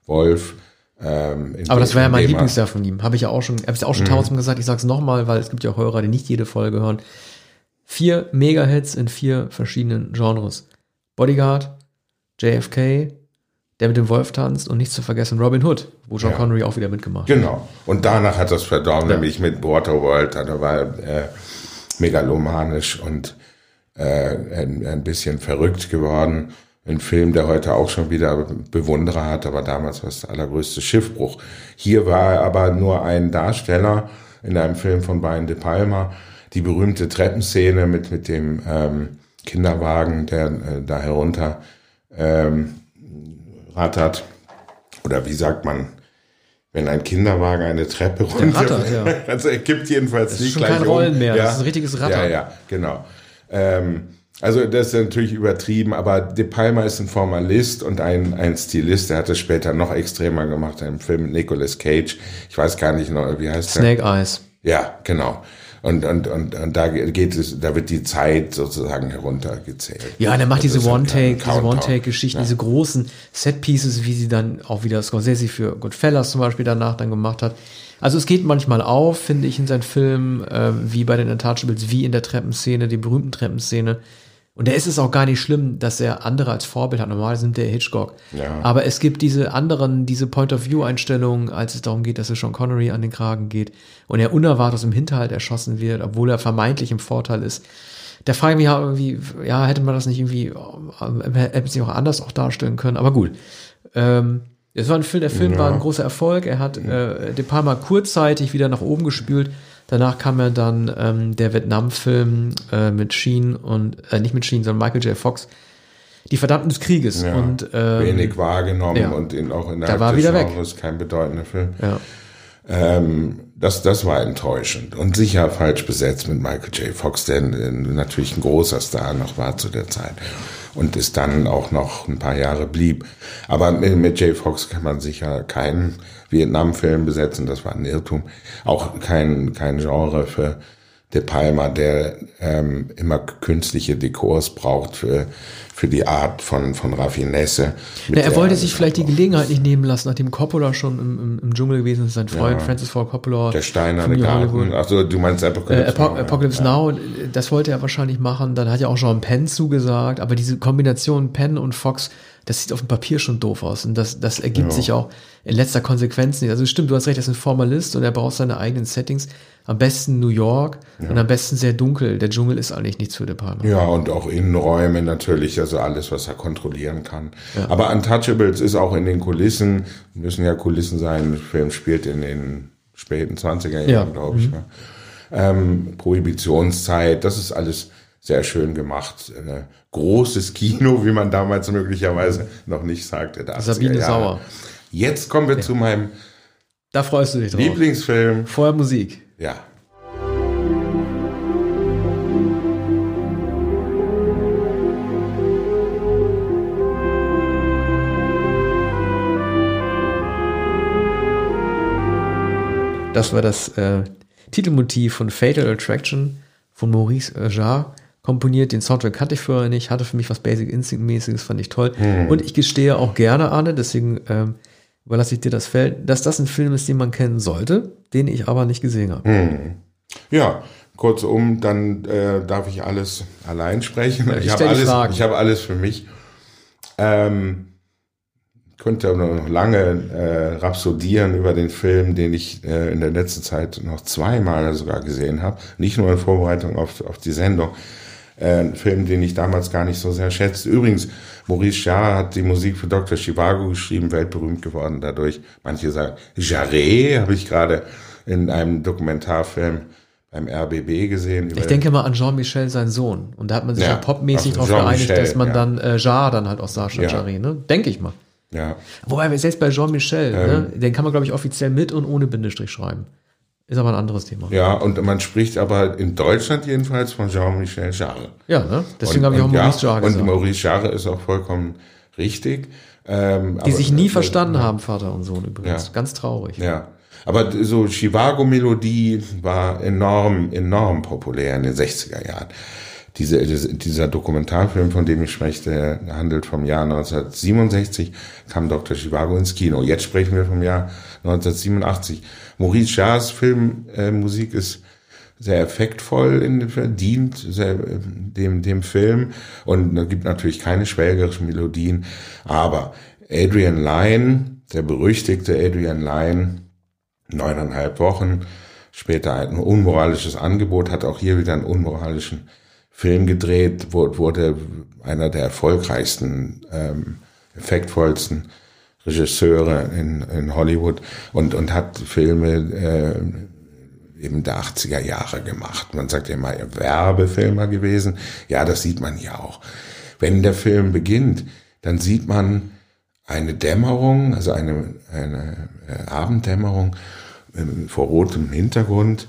Wolf. Ähm, Aber das war ja mein Lieblingsjahr von ihm. Habe ich ja auch schon, habe ich auch schon mhm. tausendmal gesagt. Ich sage es nochmal, weil es gibt ja Hörer, die nicht jede Folge hören. Vier Mega-Hits in vier verschiedenen Genres. Bodyguard, JFK, der mit dem Wolf tanzt und nicht zu vergessen Robin Hood, wo John ja. Connery auch wieder mitgemacht hat. Genau. Und danach hat das verdorben, ja. nämlich mit Waterworld, da war er äh, megalomanisch und äh, ein, ein bisschen verrückt geworden. Ein Film, der heute auch schon wieder Bewunderer hat, aber damals war es der allergrößte Schiffbruch. Hier war er aber nur ein Darsteller in einem Film von Brian De Palma. Die berühmte Treppenszene mit, mit dem ähm, Kinderwagen, der äh, da herunter ähm, rattert. Oder wie sagt man, wenn ein Kinderwagen eine Treppe runter. ja. Also er kippt jedenfalls das nicht ist schon kein Rollen um. mehr, ja. das ist ein richtiges Rattern. Ja, ja, genau. Ähm, also das ist natürlich übertrieben, aber De Palma ist ein Formalist und ein, ein Stilist. Der hat es später noch extremer gemacht, im Film mit Nicolas Cage. Ich weiß gar nicht noch, wie heißt Snake der? Snake Eyes. Ja, genau. Und, und, und, und da geht es, da wird die Zeit sozusagen heruntergezählt. Ja, der macht diese One-Take, diese One-Take-Geschichten, ja. diese großen Set-Pieces, wie sie dann auch wieder Scorsese für Goodfellas zum Beispiel danach dann gemacht hat. Also es geht manchmal auf, finde ich, in seinen Filmen, äh, wie bei den Untouchables, wie in der Treppenszene, die berühmten Treppenszene, und da ist es auch gar nicht schlimm, dass er andere als Vorbild hat. Normal sind der Hitchcock. Ja. Aber es gibt diese anderen, diese Point-of-View-Einstellungen, als es darum geht, dass es Sean Connery an den Kragen geht und er unerwartet aus dem Hinterhalt erschossen wird, obwohl er vermeintlich im Vorteil ist. Da frage ich mich ja irgendwie, ja, hätte man das nicht irgendwie, äh, hätte sich auch anders auch darstellen können. Aber gut. Ähm, es war ein Film, der Film ja. war ein großer Erfolg. Er hat äh, De Palma kurzzeitig wieder nach oben gespült. Danach kam ja dann ähm, der Vietnam-Film äh, mit Sheen und, äh, nicht mit Sheen, sondern Michael J. Fox. Die Verdammten des Krieges. Ja, und, ähm, wenig wahrgenommen ja, und in, auch innerhalb da war des wieder Genres weg. kein bedeutender Film. Ja. Ähm, das, das war enttäuschend und sicher falsch besetzt mit Michael J. Fox, der natürlich ein großer Star noch war zu der Zeit und es dann auch noch ein paar Jahre blieb. Aber mit, mit J. Fox kann man sicher keinen Vietnam-Film besetzen, das war ein Irrtum. Auch kein, kein Genre für De Palma, der ähm, immer künstliche Dekors braucht für, für die Art von, von Raffinesse. Na, er wollte sich vielleicht die Gelegenheit nicht nehmen lassen, nachdem Coppola schon im, im, im Dschungel gewesen ist, sein Freund ja. Francis Ford Coppola. Der Steinerne Garten. Achso, du meinst Apocalypse, äh, Now. Apocalypse ja. Now, das wollte er wahrscheinlich machen. Dann hat ja auch Jean Penn zugesagt, aber diese Kombination Penn und Fox, das sieht auf dem Papier schon doof aus. Und das, das ergibt ja. sich auch in letzter Konsequenz nicht. Also stimmt, du hast recht, er ist ein Formalist und er braucht seine eigenen Settings. Am besten New York ja. und am besten sehr dunkel. Der Dschungel ist eigentlich nichts für De Palma. Ja, und auch Innenräume natürlich, also alles, was er kontrollieren kann. Ja. Aber Untouchables ist auch in den Kulissen, müssen ja Kulissen sein, der Film spielt in den späten 20er Jahren, ja. glaube ich. Mhm. Ähm, Prohibitionszeit, das ist alles sehr schön gemacht. Äh, großes Kino, wie man damals möglicherweise noch nicht sagte. Sabine Sauer. Jetzt kommen wir ja. zu meinem da freust du dich drauf. Lieblingsfilm. Vorher Musik. Ja. Das war das äh, Titelmotiv von Fatal Attraction von Maurice Jarre komponiert. Den Soundtrack kannte ich vorher nicht, hatte für mich was Basic Instinct-mäßiges, fand ich toll. Mhm. Und ich gestehe auch gerne, Arne, deswegen ähm, überlasse ich dir das Feld, dass das ein Film ist, den man kennen sollte, den ich aber nicht gesehen habe. Mhm. Ja, kurzum, dann äh, darf ich alles allein sprechen. Ja, ich, ich habe alles, ich habe alles für mich. Ähm, könnte noch lange äh, rhapsodieren über den Film, den ich äh, in der letzten Zeit noch zweimal sogar gesehen habe. Nicht nur in Vorbereitung auf, auf die Sendung. Äh, ein Film, den ich damals gar nicht so sehr schätze. Übrigens, Maurice Jarre hat die Musik für Dr. Chivago geschrieben, weltberühmt geworden dadurch. Manche sagen, Jarre habe ich gerade in einem Dokumentarfilm beim RBB gesehen. Ich denke mal an Jean-Michel, sein Sohn. Und da hat man sich ja, ja popmäßig darauf geeinigt, dass man ja. dann äh, Jarre dann halt auch statt ja. Jarre, ne? Denke ich mal. Ja. Wobei, selbst bei Jean-Michel, ne, ähm, ne, den kann man, glaube ich, offiziell mit und ohne Bindestrich schreiben. Ist aber ein anderes Thema. Ja, und man spricht aber in Deutschland jedenfalls von Jean-Michel Jarre. Ja, ne? deswegen habe ich auch Maurice Jarre gesagt. Und Maurice Jarre ist auch vollkommen richtig. Ähm, Die aber, sich nie äh, verstanden äh, haben, Vater und Sohn übrigens. Ja. Ganz traurig. Ja. Aber so Chivago-Melodie war enorm, enorm populär in den 60er Jahren diese, dieser Dokumentarfilm, von dem ich spreche, der handelt vom Jahr 1967, kam Dr. Chivago ins Kino. Jetzt sprechen wir vom Jahr 1987. Maurice Jarres Filmmusik äh, ist sehr effektvoll in, dient sehr, dem, dem Film und da gibt natürlich keine schwelgerischen Melodien, aber Adrian Lyne, der berüchtigte Adrian Lyne, neuneinhalb Wochen, später ein unmoralisches Angebot, hat auch hier wieder einen unmoralischen Film gedreht, wurde einer der erfolgreichsten, ähm, effektvollsten Regisseure in, in Hollywood und, und hat Filme äh, eben der 80er Jahre gemacht. Man sagt ja immer Werbefilmer gewesen. Ja, das sieht man ja auch. Wenn der Film beginnt, dann sieht man eine Dämmerung, also eine, eine äh, Abenddämmerung äh, vor rotem Hintergrund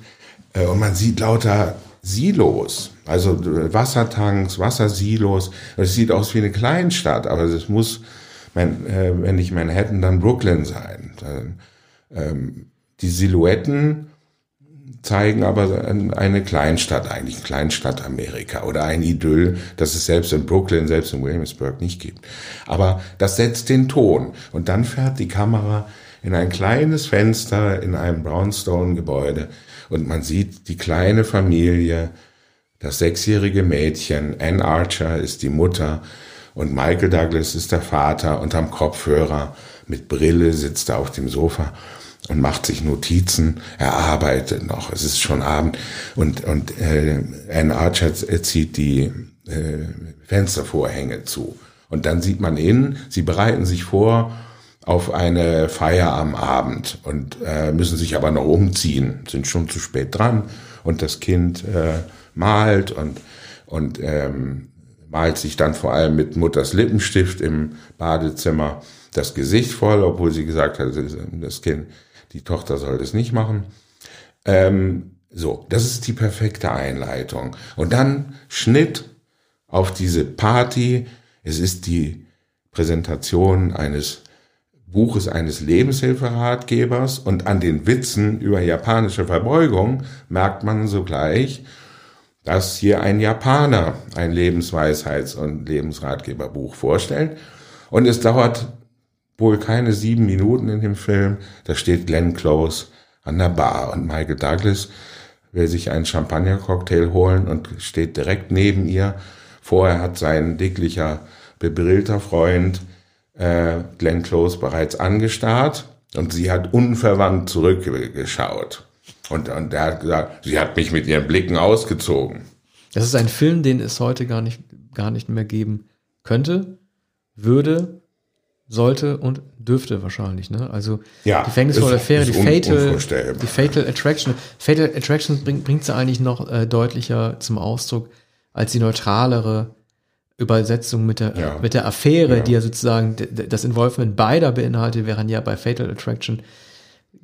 äh, und man sieht lauter Silos, also Wassertanks, Wassersilos. Es sieht aus wie eine Kleinstadt, aber es muss, äh, wenn nicht Manhattan, dann Brooklyn sein. Ähm, die Silhouetten zeigen aber eine Kleinstadt, eigentlich Kleinstadt Amerika oder ein Idyll, das es selbst in Brooklyn, selbst in Williamsburg nicht gibt. Aber das setzt den Ton und dann fährt die Kamera in ein kleines Fenster in einem Brownstone-Gebäude und man sieht die kleine Familie, das sechsjährige Mädchen, Anne Archer ist die Mutter und Michael Douglas ist der Vater und am Kopfhörer. Mit Brille sitzt er auf dem Sofa und macht sich Notizen. Er arbeitet noch, es ist schon Abend. Und, und äh, Anne Archer zieht die äh, Fenstervorhänge zu. Und dann sieht man innen, sie bereiten sich vor auf eine Feier am Abend und äh, müssen sich aber noch umziehen, sind schon zu spät dran. Und das Kind äh, malt und, und ähm, malt sich dann vor allem mit Mutters Lippenstift im Badezimmer das Gesicht voll, obwohl sie gesagt hat, das Kind, die Tochter soll das nicht machen. Ähm, so, das ist die perfekte Einleitung. Und dann Schnitt auf diese Party. Es ist die Präsentation eines Buches eines Lebenshilferatgebers und an den Witzen über japanische Verbeugung merkt man sogleich, dass hier ein Japaner ein Lebensweisheits- und Lebensratgeberbuch vorstellt. Und es dauert wohl keine sieben Minuten in dem Film. Da steht Glenn Close an der Bar und Michael Douglas will sich einen Champagner-Cocktail holen und steht direkt neben ihr. Vorher hat sein dicklicher, bebrillter Freund äh, Glenn Close bereits angestarrt und sie hat unverwandt zurückgeschaut. Und, und er hat gesagt, sie hat mich mit ihren Blicken ausgezogen. Das ist ein Film, den es heute gar nicht, gar nicht mehr geben könnte, würde, sollte und dürfte wahrscheinlich. Ne? Also ja, die Gefängnisvolle Affäre, die Fatal, die Fatal Attraction. Fatal Attraction bringt, bringt sie eigentlich noch äh, deutlicher zum Ausdruck als die neutralere Übersetzung mit der, ja. mit der Affäre, ja. die ja sozusagen das Involvement beider beinhaltet, während ja bei Fatal Attraction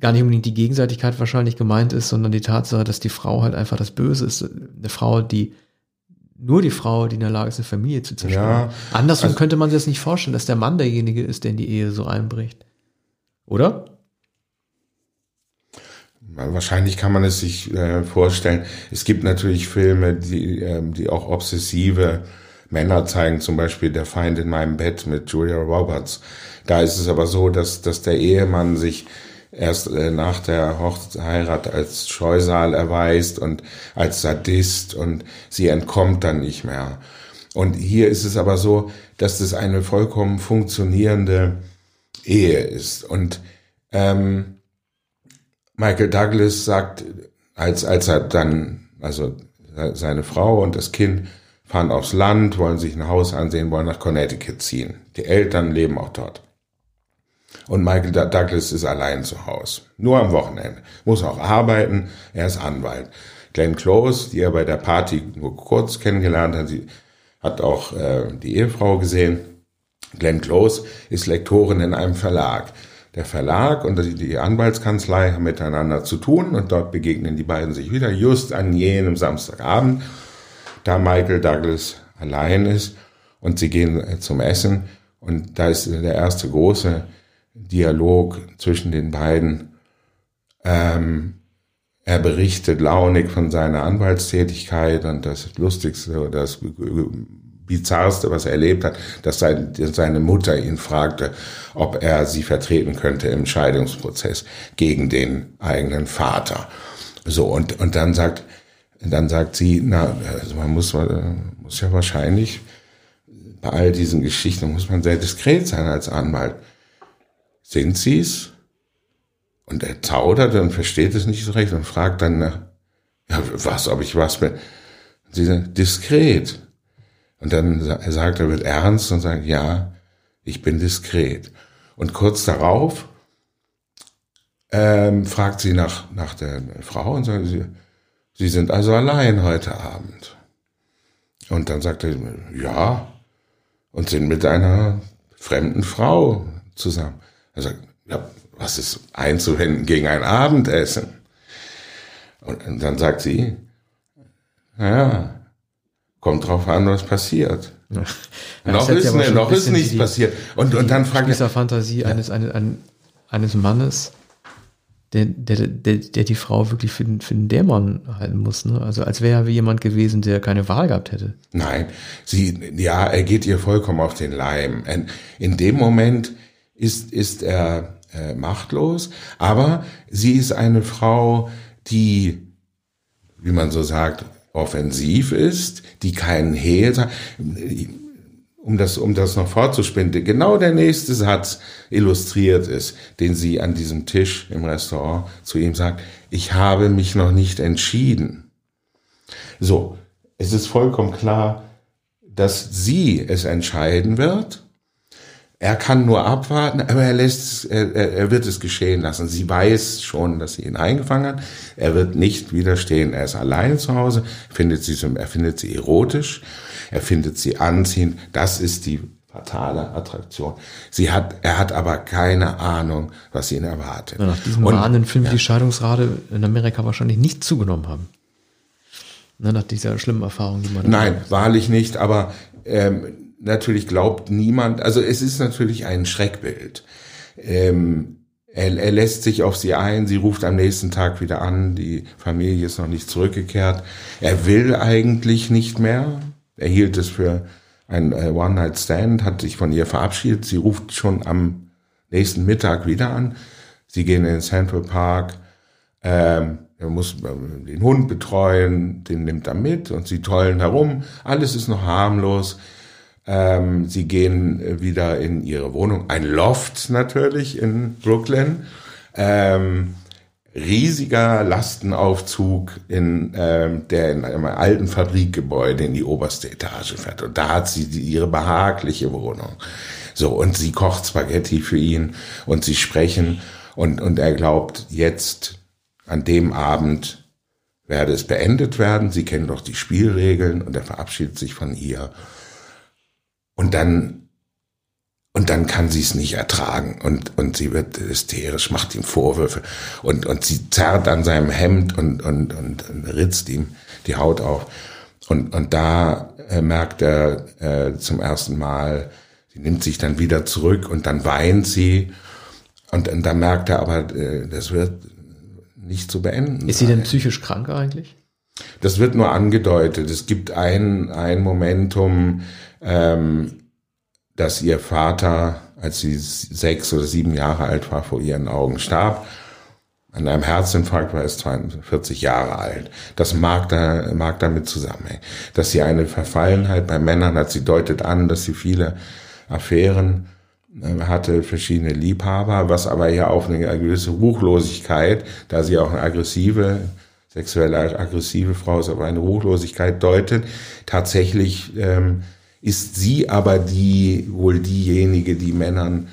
gar nicht unbedingt die Gegenseitigkeit wahrscheinlich gemeint ist, sondern die Tatsache, dass die Frau halt einfach das Böse ist. Eine Frau, die nur die Frau, die in der Lage ist, eine Familie zu zerstören. Ja, Andersrum also, könnte man sich das nicht vorstellen, dass der Mann derjenige ist, der in die Ehe so einbricht. Oder? wahrscheinlich kann man es sich äh, vorstellen. Es gibt natürlich Filme, die, äh, die auch obsessive Männer zeigen, zum Beispiel Der Feind in meinem Bett mit Julia Roberts. Da ist es aber so, dass, dass der Ehemann sich erst äh, nach der Hochzeit als Scheusal erweist und als Sadist und sie entkommt dann nicht mehr. Und hier ist es aber so, dass das eine vollkommen funktionierende Ehe ist. Und ähm, Michael Douglas sagt, als, als er dann, also seine Frau und das Kind fahren aufs Land, wollen sich ein Haus ansehen, wollen nach Connecticut ziehen. Die Eltern leben auch dort. Und Michael Douglas ist allein zu Hause. Nur am Wochenende. Muss auch arbeiten. Er ist Anwalt. Glenn Close, die er bei der Party nur kurz kennengelernt hat, sie hat auch äh, die Ehefrau gesehen. Glenn Close ist Lektorin in einem Verlag. Der Verlag und die Anwaltskanzlei haben miteinander zu tun und dort begegnen die beiden sich wieder just an jenem Samstagabend, da Michael Douglas allein ist und sie gehen äh, zum Essen und da ist der erste große Dialog zwischen den beiden. Ähm, er berichtet launig von seiner Anwaltstätigkeit und das Lustigste oder das Bizarrste, was er erlebt hat, dass seine Mutter ihn fragte, ob er sie vertreten könnte im Scheidungsprozess gegen den eigenen Vater. So, und, und dann sagt, dann sagt sie, na, also man muss, man muss ja wahrscheinlich bei all diesen Geschichten muss man sehr diskret sein als Anwalt. Sind Sie's? Und er zaudert und versteht es nicht so recht und fragt dann, ja, was, ob ich was bin. Sie sagt, diskret. Und dann sagt er, wird ernst und sagt, ja, ich bin diskret. Und kurz darauf ähm, fragt sie nach, nach der Frau und sagt, sie, sie sind also allein heute Abend. Und dann sagt er, ja, und sind mit einer fremden Frau zusammen. Er sagt, ja, was ist einzuwenden gegen ein Abendessen? Und, und dann sagt sie, naja, kommt drauf an, was passiert. Ja. noch ist, ja ne, noch ist nichts die, passiert. Und, und dann fragt dieser Fantasie eines, eines, eines Mannes, der, der, der, der die Frau wirklich für den, für den Dämon halten muss. Ne? Also als wäre er wie jemand gewesen, der keine Wahl gehabt hätte. Nein, sie, ja, er geht ihr vollkommen auf den Leim. In dem Moment ist, ist er äh, machtlos, aber sie ist eine Frau, die, wie man so sagt, offensiv ist, die keinen Hehl sagt. Um das, um das noch fortzuspinnen, genau der nächste Satz illustriert ist, den sie an diesem Tisch im Restaurant zu ihm sagt, ich habe mich noch nicht entschieden. So, es ist vollkommen klar, dass sie es entscheiden wird er kann nur abwarten, aber er lässt, er, er wird es geschehen lassen. Sie weiß schon, dass sie ihn eingefangen hat. Er wird nicht widerstehen. Er ist allein zu Hause, findet sie, er findet sie erotisch, er findet sie anziehend. Das ist die fatale Attraktion. Sie hat, er hat aber keine Ahnung, was ihn erwartet. Ja, nach diesem mahnenden Film ja. die Scheidungsrate in Amerika wahrscheinlich nicht zugenommen haben. Ne, nach dieser schlimmen Erfahrung, die man. Nein, wahrlich nicht, aber ähm, natürlich glaubt niemand, also es ist natürlich ein Schreckbild. Ähm, er, er lässt sich auf sie ein, sie ruft am nächsten Tag wieder an, die Familie ist noch nicht zurückgekehrt. Er will eigentlich nicht mehr. Er hielt es für ein äh, One-Night-Stand, hat sich von ihr verabschiedet. Sie ruft schon am nächsten Mittag wieder an. Sie gehen in den Central Park. Ähm, er muss äh, den Hund betreuen, den nimmt er mit und sie tollen herum. Alles ist noch harmlos. Ähm, sie gehen wieder in ihre Wohnung, ein Loft natürlich in Brooklyn. Ähm, riesiger Lastenaufzug in ähm, der in einem alten Fabrikgebäude in die oberste Etage fährt und da hat sie die, ihre behagliche Wohnung. So und sie kocht Spaghetti für ihn und sie sprechen und und er glaubt jetzt an dem Abend werde es beendet werden. Sie kennen doch die Spielregeln und er verabschiedet sich von ihr und dann, und dann kann sie es nicht ertragen und, und sie wird hysterisch, macht ihm Vorwürfe und, und sie zerrt an seinem Hemd und, und, und, und ritzt ihm die Haut auf. Und, und da äh, merkt er äh, zum ersten Mal, sie nimmt sich dann wieder zurück und dann weint sie. Und, und da merkt er aber, äh, das wird nicht zu beenden. Ist sie denn psychisch krank eigentlich? Das wird nur angedeutet. Es gibt ein, ein Momentum, ähm, dass ihr Vater, als sie sechs oder sieben Jahre alt war, vor ihren Augen starb. An einem Herzinfarkt war es 42 Jahre alt. Das mag, da, mag damit zusammenhängen. Dass sie eine Verfallenheit bei Männern hat, sie deutet an, dass sie viele Affären äh, hatte, verschiedene Liebhaber, was aber ja auf eine gewisse Ruchlosigkeit, da sie auch eine aggressive, sexuell aggressive Frau ist, aber eine Ruchlosigkeit deutet. Tatsächlich ähm, ist sie aber die, wohl diejenige, die Männern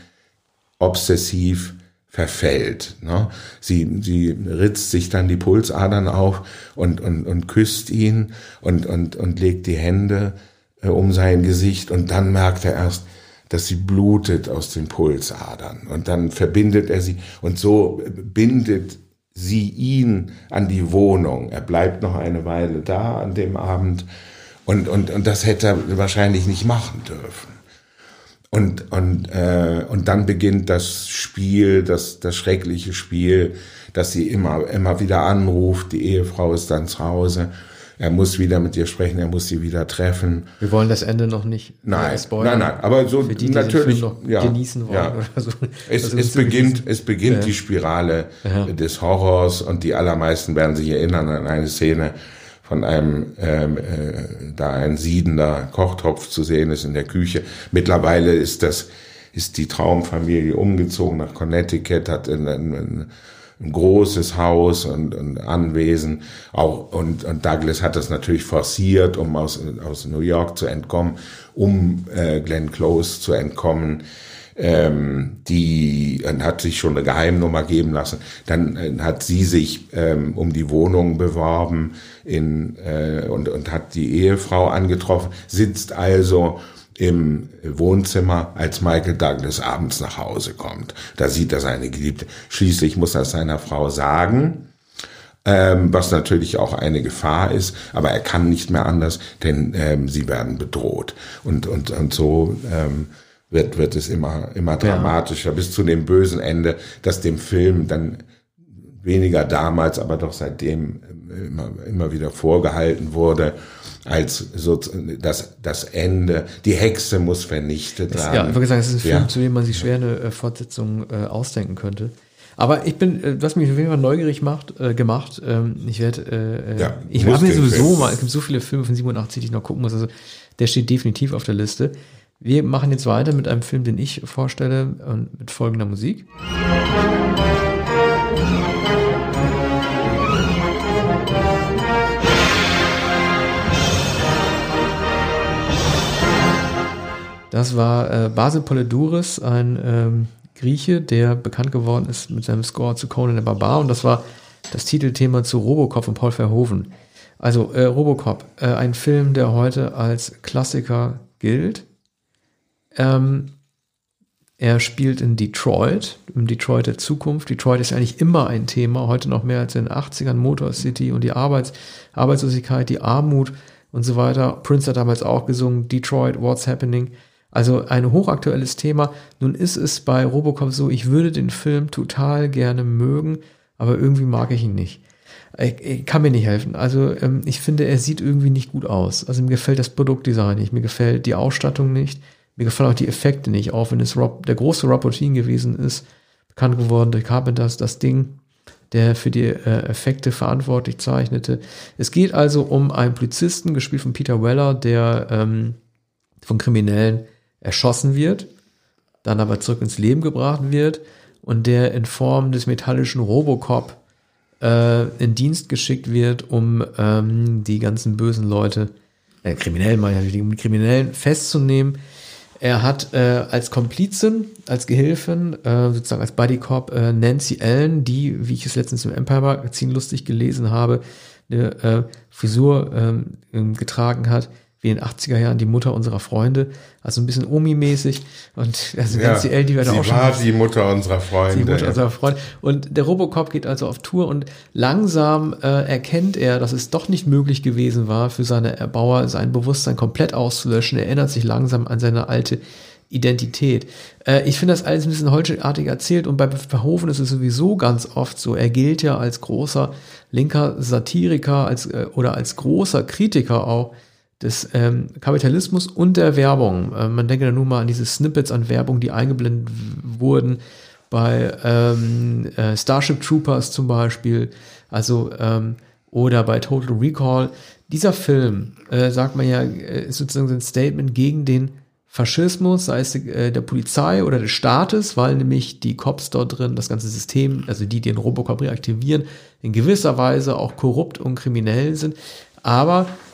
obsessiv verfällt. Ne? Sie, sie ritzt sich dann die Pulsadern auf und, und, und küsst ihn und, und, und legt die Hände äh, um sein Gesicht und dann merkt er erst, dass sie blutet aus den Pulsadern und dann verbindet er sie und so bindet sie ihn an die Wohnung. Er bleibt noch eine Weile da an dem Abend und, und, und das hätte er wahrscheinlich nicht machen dürfen. Und, und, äh, und dann beginnt das Spiel, das, das schreckliche Spiel, dass sie immer, immer wieder anruft. Die Ehefrau ist dann zu Hause. Er muss wieder mit ihr sprechen, er muss sie wieder treffen. Wir wollen das Ende noch nicht nein, spoilern. Nein, nein, aber so die, die natürlich noch ja, genießen wollen ja. oder so. Es, es beginnt, es beginnt ja. die Spirale des Horrors und die allermeisten werden sich erinnern an eine Szene, von einem ähm, äh, da ein siedender Kochtopf zu sehen ist in der Küche. Mittlerweile ist das ist die Traumfamilie umgezogen nach Connecticut, hat ein, ein, ein großes Haus und, und Anwesen. Auch und, und Douglas hat das natürlich forciert, um aus aus New York zu entkommen, um äh, Glenn Close zu entkommen ähm, die äh, hat sich schon eine Geheimnummer geben lassen. Dann äh, hat sie sich ähm, um die Wohnung beworben in, äh, und, und hat die Ehefrau angetroffen, sitzt also im Wohnzimmer, als Michael Douglas abends nach Hause kommt. Da sieht er seine Geliebte. Schließlich muss er seiner Frau sagen, ähm, was natürlich auch eine Gefahr ist, aber er kann nicht mehr anders, denn ähm, sie werden bedroht. Und, und, und so ähm, wird, wird es immer, immer dramatischer ja. bis zu dem bösen Ende, dass dem Film dann weniger damals, aber doch seitdem immer, immer wieder vorgehalten wurde als so das, das Ende. Die Hexe muss vernichtet werden. Ja, ich würde sagen, es ist ein Film, ja. zu dem man sich schwer eine äh, Fortsetzung äh, ausdenken könnte. Aber ich bin, äh, was mich auf jeden Fall neugierig macht, äh, gemacht. Ähm, ich werde, äh, äh, ja, ich habe mir sowieso Film. mal, es gibt so viele Filme von 87, die ich noch gucken muss. Also der steht definitiv auf der Liste. Wir machen jetzt weiter mit einem Film, den ich vorstelle und mit folgender Musik. Das war äh, Basil Polidouris, ein ähm, Grieche, der bekannt geworden ist mit seinem Score zu Conan der Barbar und das war das Titelthema zu Robocop von Paul Verhoeven. Also äh, Robocop, äh, ein Film, der heute als Klassiker gilt ähm, er spielt in Detroit, im Detroit der Zukunft. Detroit ist eigentlich immer ein Thema, heute noch mehr als in den 80ern, Motor City und die Arbeits Arbeitslosigkeit, die Armut und so weiter. Prince hat damals auch gesungen, Detroit, What's Happening. Also ein hochaktuelles Thema. Nun ist es bei Robocop so, ich würde den Film total gerne mögen, aber irgendwie mag ich ihn nicht. Ich, ich kann mir nicht helfen. Also ähm, ich finde, er sieht irgendwie nicht gut aus. Also mir gefällt das Produktdesign nicht, mir gefällt die Ausstattung nicht. Mir gefallen auch die Effekte nicht, auch wenn es Rob, der große Rob Routine gewesen ist, bekannt geworden durch Carpenters, das Ding, der für die äh, Effekte verantwortlich zeichnete. Es geht also um einen Polizisten, gespielt von Peter Weller, der ähm, von Kriminellen erschossen wird, dann aber zurück ins Leben gebracht wird und der in Form des metallischen Robocop äh, in Dienst geschickt wird, um ähm, die ganzen bösen Leute, äh, Kriminellen, meine ich, die Kriminellen festzunehmen er hat äh, als Komplizin, als Gehilfin, äh, sozusagen als Bodycop äh, Nancy Allen, die, wie ich es letztens im Empire Magazin lustig gelesen habe, eine äh, Frisur ähm, getragen hat, wie in den 80er Jahren die Mutter unserer Freunde, also ein bisschen Omi-mäßig und also ja, die die werden auch schon. war die Mutter unserer Freunde. Die Mutter unserer Freunde. Und der Robocop geht also auf Tour und langsam äh, erkennt er, dass es doch nicht möglich gewesen war, für seine Erbauer sein Bewusstsein komplett auszulöschen. Er erinnert sich langsam an seine alte Identität. Äh, ich finde das alles ein bisschen holzschnittartig erzählt und bei Verhoeven ist es sowieso ganz oft so. Er gilt ja als großer linker Satiriker als, äh, oder als großer Kritiker auch des ähm, Kapitalismus und der Werbung. Äh, man denke da nur mal an diese Snippets an Werbung, die eingeblendet wurden bei ähm, äh, Starship Troopers zum Beispiel, also ähm, oder bei Total Recall. Dieser Film, äh, sagt man ja, äh, ist sozusagen ein Statement gegen den Faschismus, sei es äh, der Polizei oder des Staates, weil nämlich die Cops dort drin, das ganze System, also die, die den Robocop reaktivieren, in gewisser Weise auch korrupt und kriminell sind. Aber er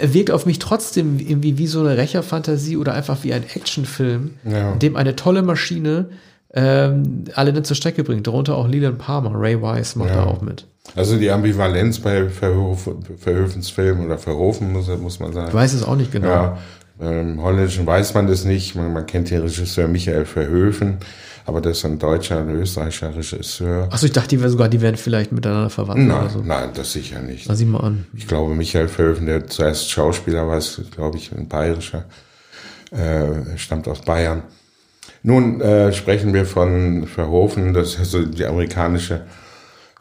wirkt auf mich trotzdem irgendwie wie so eine Rächerfantasie oder einfach wie ein Actionfilm, ja. in dem eine tolle Maschine ähm, alle dann zur Strecke bringt. Darunter auch Leland Palmer, Ray Wise macht ja. da auch mit. Also die Ambivalenz bei Verhofens Film oder Verhofen, muss, muss man sagen. Ich weiß es auch nicht genau. Ja, Im Holländischen weiß man das nicht. Man, man kennt den Regisseur Michael Verhoeven, aber das ist ein deutscher, ein österreichischer Regisseur. Achso, ich dachte, die wären sogar, die wären vielleicht miteinander verwandt. Nein, oder so. nein, das sicher nicht. Na, sieh mal an. Ich glaube, Michael Verhoeven, der zuerst Schauspieler war, ist, glaube ich, ein bayerischer, äh, stammt aus Bayern. Nun äh, sprechen wir von Verhoeven, das ist so die amerikanische,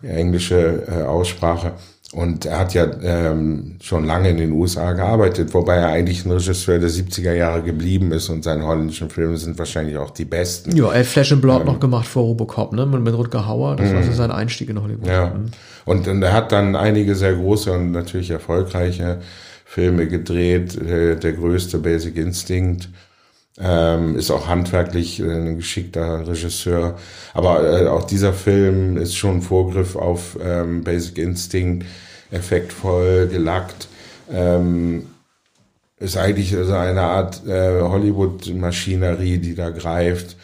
die englische äh, Aussprache. Und er hat ja ähm, schon lange in den USA gearbeitet, wobei er eigentlich ein Regisseur der 70er Jahre geblieben ist und seine holländischen Filme sind wahrscheinlich auch die besten. Ja, er hat Flash and Blood ähm, noch gemacht vor Robocop, ne? Mit, mit Rutger Hauer. Das war so mhm. sein Einstieg in Hollywood. Ja. Mhm. Und, und er hat dann einige sehr große und natürlich erfolgreiche Filme gedreht. Der, der größte Basic Instinct ähm, ist auch handwerklich äh, ein geschickter Regisseur. Aber äh, auch dieser Film ist schon Vorgriff auf ähm, Basic Instinct, effektvoll, gelackt. Ähm, ist eigentlich also eine Art äh, Hollywood-Maschinerie, die da greift.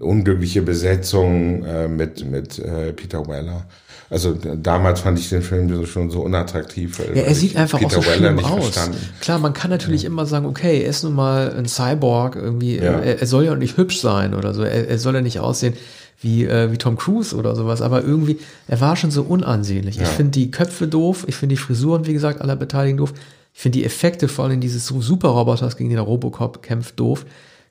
Unglückliche Besetzung äh, mit, mit äh, Peter Weller. Also damals fand ich den Film schon so unattraktiv. Ja, er sieht einfach Peter auch so Weller schlimm aus. Verstanden. Klar, man kann natürlich ja. immer sagen, okay, er ist nun mal ein Cyborg, irgendwie, ja. er, er, soll ja nicht hübsch sein oder so, er, er soll ja nicht aussehen wie, äh, wie Tom Cruise oder sowas, aber irgendwie, er war schon so unansehnlich. Ja. Ich finde die Köpfe doof, ich finde die Frisuren, wie gesagt, aller Beteiligten doof. Ich finde die Effekte, vor allem dieses Superroboters, gegen den der Robocop kämpft, doof.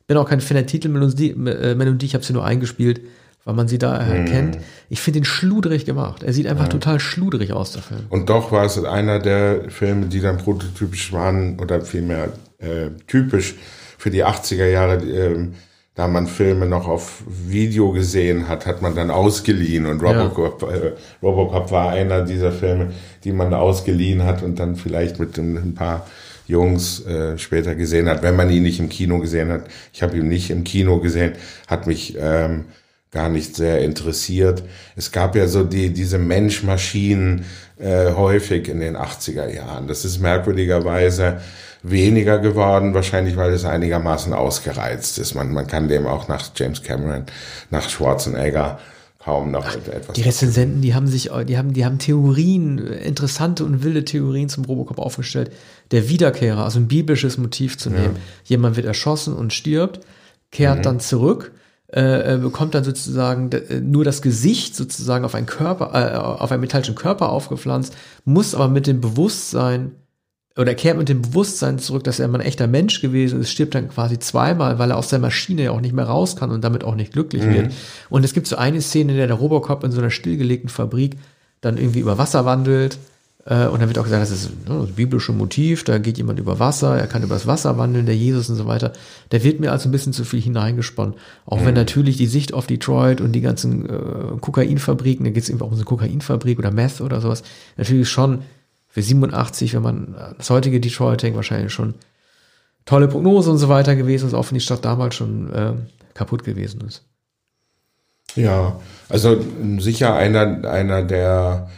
Bin auch kein Fan der Titelmelodie, äh, Melodie, ich habe sie nur eingespielt weil man sie da erkennt. Mhm. Ich finde ihn schludrig gemacht. Er sieht einfach ja. total schludrig aus, der Film. Und doch war es einer der Filme, die dann prototypisch waren oder vielmehr äh, typisch für die 80er Jahre, äh, da man Filme noch auf Video gesehen hat, hat man dann ausgeliehen und Robocop, ja. äh, Robocop war einer dieser Filme, die man ausgeliehen hat und dann vielleicht mit ein paar Jungs äh, später gesehen hat, wenn man ihn nicht im Kino gesehen hat. Ich habe ihn nicht im Kino gesehen, hat mich ähm, gar nicht sehr interessiert. Es gab ja so die, diese Mensch-Maschinen äh, häufig in den 80er Jahren. Das ist merkwürdigerweise weniger geworden, wahrscheinlich weil es einigermaßen ausgereizt ist. Man, man kann dem auch nach James Cameron, nach Schwarzenegger kaum noch Ach, etwas. Die Rezensenten, die haben sich, die haben, die haben Theorien, interessante und wilde Theorien zum Robocop aufgestellt. Der Wiederkehrer, also ein biblisches Motiv zu nehmen. Ja. Jemand wird erschossen und stirbt, kehrt mhm. dann zurück äh, äh, bekommt dann sozusagen äh, nur das Gesicht sozusagen auf einen Körper, äh, auf einen metallischen Körper aufgepflanzt, muss aber mit dem Bewusstsein oder kehrt mit dem Bewusstsein zurück, dass er mal ein echter Mensch gewesen ist, stirbt dann quasi zweimal, weil er aus der Maschine ja auch nicht mehr raus kann und damit auch nicht glücklich mhm. wird. Und es gibt so eine Szene, in der der Robocop in so einer stillgelegten Fabrik dann irgendwie über Wasser wandelt und dann wird auch gesagt, das ist ne, das biblische Motiv, da geht jemand über Wasser, er kann über das Wasser wandeln, der Jesus und so weiter. Der wird mir also ein bisschen zu viel hineingesponnen. Auch mhm. wenn natürlich die Sicht auf Detroit und die ganzen äh, Kokainfabriken, da geht es eben auch um so eine Kokainfabrik oder Meth oder sowas, natürlich schon für 87, wenn man das heutige Detroit denkt, wahrscheinlich schon tolle Prognose und so weiter gewesen ist, auch wenn die Stadt damals schon äh, kaputt gewesen ist. Ja, also sicher einer, einer der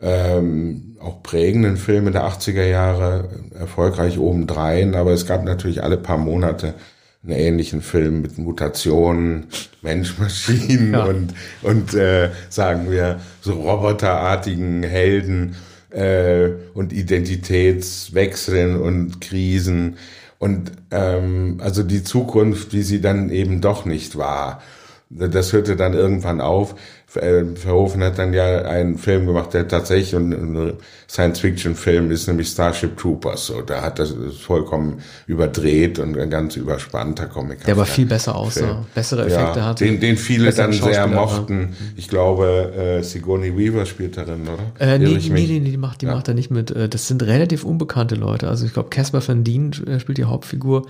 ähm, auch prägenden Filme der 80er Jahre, erfolgreich obendrein, aber es gab natürlich alle paar Monate einen ähnlichen Film mit Mutationen, Menschmaschinen ja. und, und äh, sagen wir so roboterartigen Helden äh, und Identitätswechseln und Krisen und ähm, also die Zukunft, wie sie dann eben doch nicht war. Das hörte dann irgendwann auf. Verhoeven hat dann ja einen Film gemacht, der tatsächlich ein, Science-Fiction-Film ist, nämlich Starship Troopers. So, da hat das vollkommen überdreht und ein ganz überspannter Comic. Der aber viel besser aussah, bessere Effekte ja, hatte. Den, den viele dann sehr mochten. Ich glaube, äh, Sigourney Weaver spielt darin, oder? Äh, nee, nee, nee, die macht, die ja. macht da nicht mit. Äh, das sind relativ unbekannte Leute. Also ich glaube, Casper Van Dien äh, spielt die Hauptfigur.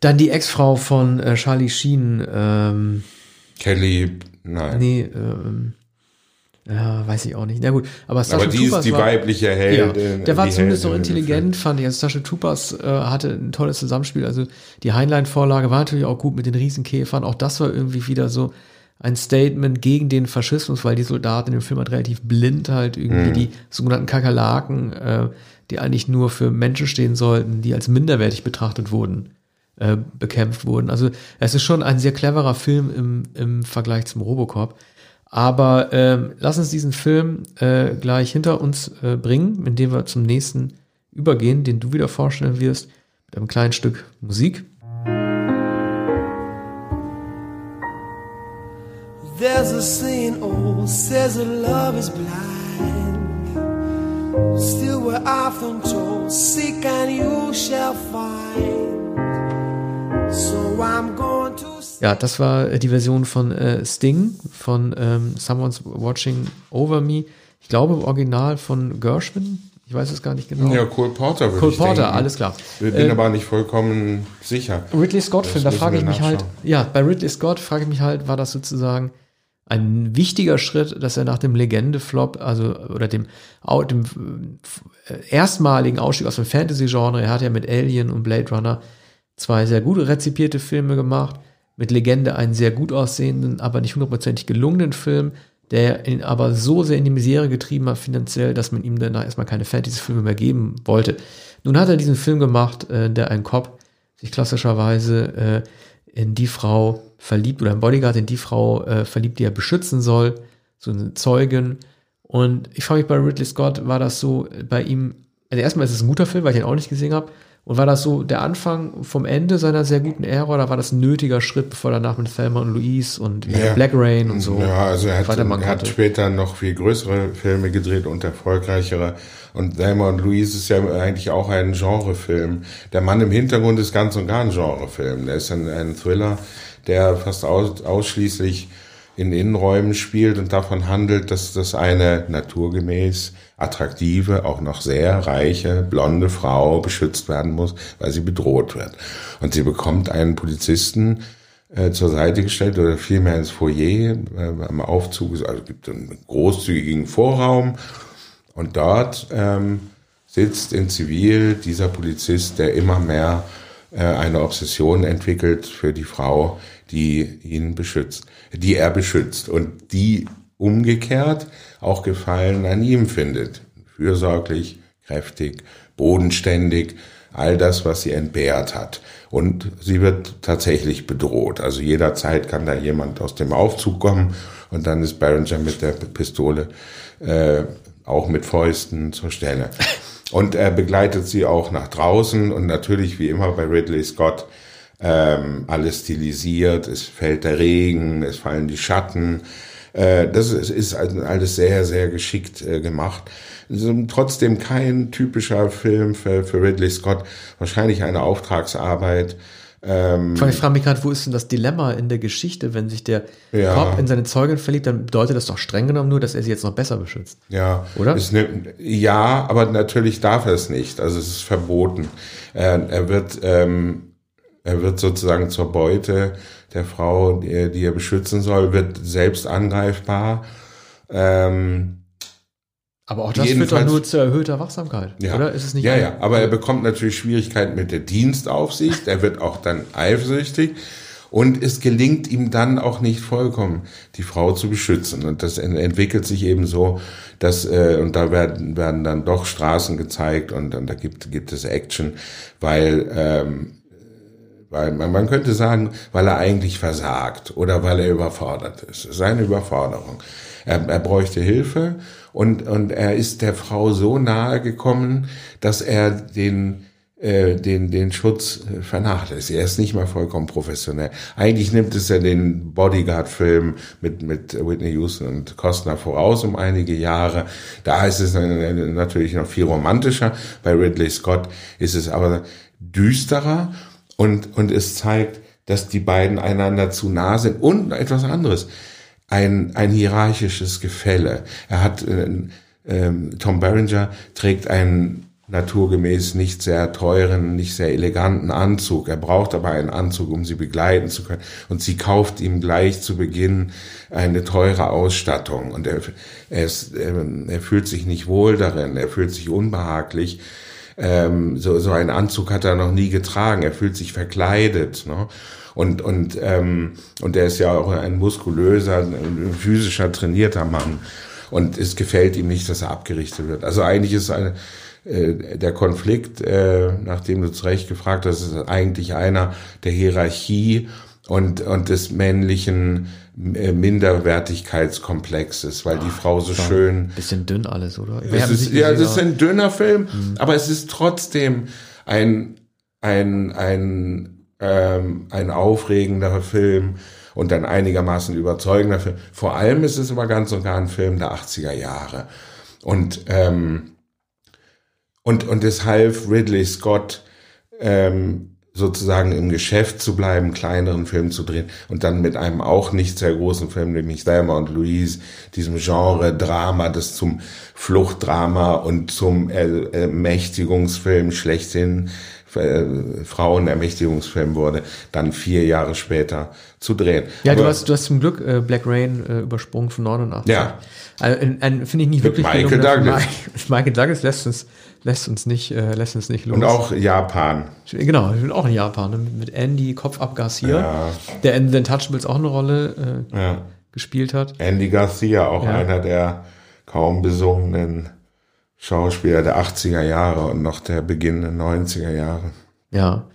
Dann die Ex-Frau von äh, Charlie Sheen. Ähm, Kelly, nein. Nee, ähm, ja, weiß ich auch nicht. Na gut, aber Starship aber die Troopers ist die war, weibliche Heldin. Ja, der war zumindest noch intelligent, fand ich. Also Starship Troopers äh, hatte ein tolles Zusammenspiel. Also die Heinlein-Vorlage war natürlich auch gut mit den Riesenkäfern. Auch das war irgendwie wieder so ein Statement gegen den Faschismus, weil die Soldaten in dem Film halt relativ blind halt irgendwie mhm. die sogenannten Kakerlaken, äh, die eigentlich nur für Menschen stehen sollten, die als minderwertig betrachtet wurden, äh, bekämpft wurden. Also es ist schon ein sehr cleverer Film im, im Vergleich zum Robocop. Aber ähm, lass uns diesen Film äh, gleich hinter uns äh, bringen, indem wir zum nächsten übergehen, den du wieder vorstellen wirst, mit einem kleinen Stück Musik. There's a saying, oh, says that love is blind. Still we're often told, seek and you shall find. Ja, das war die Version von äh, Sting, von ähm, Someone's Watching Over Me. Ich glaube, im Original von Gershwin. Ich weiß es gar nicht genau. Ja, Cole Porter würde Cole ich Porter, denken. alles klar. Ich bin äh, aber nicht vollkommen sicher. Ridley Scott-Film, da frage ich mich halt, ja, bei Ridley Scott frage ich mich halt, war das sozusagen ein wichtiger Schritt, dass er nach dem Legende-Flop, also oder dem, dem äh, erstmaligen Ausstieg aus dem Fantasy-Genre, er hat ja mit Alien und Blade Runner zwei sehr gut rezipierte Filme gemacht, mit Legende einen sehr gut aussehenden, aber nicht hundertprozentig gelungenen Film, der ihn aber so sehr in die Misere getrieben hat finanziell, dass man ihm danach erstmal keine Fantasy-Filme mehr geben wollte. Nun hat er diesen Film gemacht, äh, der ein Cop sich klassischerweise äh, in die Frau verliebt oder ein Bodyguard in die Frau äh, verliebt, die er beschützen soll, so eine Zeugin. Und ich frage mich bei Ridley Scott, war das so bei ihm, also erstmal ist es ein guter Film, weil ich ihn auch nicht gesehen habe, und war das so der Anfang vom Ende seiner sehr guten Ära oder war das ein nötiger Schritt, bevor danach mit Thelma und Louise und ja. Black Rain und so? Ja, also er hat, er hat später noch viel größere Filme gedreht und erfolgreichere. Und Thelma und Louise ist ja eigentlich auch ein Genrefilm. Der Mann im Hintergrund ist ganz und gar ein Genrefilm. Der ist ein, ein Thriller, der fast aus, ausschließlich in Innenräumen spielt und davon handelt, dass das eine naturgemäß attraktive, auch noch sehr reiche, blonde Frau beschützt werden muss, weil sie bedroht wird. Und sie bekommt einen Polizisten äh, zur Seite gestellt oder vielmehr ins Foyer äh, am Aufzug. Also gibt einen großzügigen Vorraum und dort ähm, sitzt in Zivil dieser Polizist, der immer mehr äh, eine Obsession entwickelt für die Frau, die ihn beschützt, die er beschützt und die umgekehrt auch Gefallen an ihm findet. Fürsorglich, kräftig, bodenständig, all das, was sie entbehrt hat. Und sie wird tatsächlich bedroht. Also jederzeit kann da jemand aus dem Aufzug kommen und dann ist Barringer mit der Pistole äh, auch mit Fäusten zur Stelle. Und er begleitet sie auch nach draußen und natürlich wie immer bei Ridley Scott ähm, alles stilisiert, es fällt der Regen, es fallen die Schatten. Äh, das ist, ist alles sehr, sehr geschickt äh, gemacht. Trotzdem kein typischer Film für, für Ridley Scott, wahrscheinlich eine Auftragsarbeit. Ähm, ich frage mich gerade, wo ist denn das Dilemma in der Geschichte, wenn sich der ja. Cop in seine Zeugin verliebt, dann bedeutet das doch streng genommen nur, dass er sie jetzt noch besser beschützt. Ja, oder? Ne, ja, aber natürlich darf er es nicht. Also es ist verboten. Er, er wird ähm, er wird sozusagen zur Beute der Frau, die, die er beschützen soll, wird selbst angreifbar. Ähm, aber auch das führt doch nur zu erhöhter Wachsamkeit, ja. oder? Ist es nicht? Ja, ja, aber er bekommt natürlich Schwierigkeiten mit der Dienstaufsicht, er wird auch dann eifersüchtig und es gelingt ihm dann auch nicht vollkommen, die Frau zu beschützen. Und das entwickelt sich eben so, dass, äh, und da werden, werden dann doch Straßen gezeigt und dann da gibt, gibt es Action, weil ähm, weil man, man könnte sagen, weil er eigentlich versagt oder weil er überfordert ist. Seine Überforderung. Er, er bräuchte Hilfe und, und er ist der Frau so nahe gekommen, dass er den äh, den, den Schutz äh, vernachlässigt. Er ist nicht mal vollkommen professionell. Eigentlich nimmt es ja den Bodyguard-Film mit, mit Whitney Houston und Costner voraus um einige Jahre. Da ist es natürlich noch viel romantischer. Bei Ridley Scott ist es aber düsterer und, und es zeigt, dass die beiden einander zu nah sind und etwas anderes. Ein, ein hierarchisches Gefälle. Er hat, äh, äh, Tom Berenger trägt einen naturgemäß nicht sehr teuren, nicht sehr eleganten Anzug. Er braucht aber einen Anzug, um sie begleiten zu können. Und sie kauft ihm gleich zu Beginn eine teure Ausstattung. Und er, er, ist, ähm, er fühlt sich nicht wohl darin, er fühlt sich unbehaglich. Ähm, so, so einen Anzug hat er noch nie getragen. Er fühlt sich verkleidet. Ne? Und, und, ähm, und er ist ja auch ein muskulöser, physischer, trainierter Mann. Und es gefällt ihm nicht, dass er abgerichtet wird. Also eigentlich ist eine, äh, der Konflikt, äh, nachdem du zu Recht gefragt hast, ist eigentlich einer der Hierarchie und, und des männlichen Minderwertigkeitskomplexes, weil Ach, die Frau so schön. Bisschen dünn alles, oder? Es ist, ja, es ist ein dünner Film, mhm. aber es ist trotzdem ein, ein, ein, ähm, ein aufregender Film und ein einigermaßen überzeugender Film. Vor allem ist es aber ganz und gar ein Film der 80er Jahre. Und ähm, und, und es half Ridley Scott, ähm, sozusagen im Geschäft zu bleiben, kleineren Film zu drehen und dann mit einem auch nicht sehr großen Film, nämlich Thelma und Louise, diesem Genre Drama, das zum Fluchtdrama und zum Ermächtigungsfilm schlechthin äh, Frauenermächtigungsfilm wurde, dann vier Jahre später zu drehen. Ja, Aber, du hast, du hast zum Glück äh, Black Rain äh, übersprungen von 89. Ja. Also, Finde ich nicht wirklich Michael Douglas. Michael Douglas lässt uns lässt uns nicht, äh, lässt uns nicht los. Und auch Japan. Genau, ich bin auch in Japan, ne? mit Andy Kopfab Garcia, ja. der in The Untouchables auch eine Rolle äh, ja. gespielt hat. Andy Garcia, auch ja. einer der kaum besungenen Schauspieler der 80er Jahre und noch der Beginn der 90er Jahre. Ja.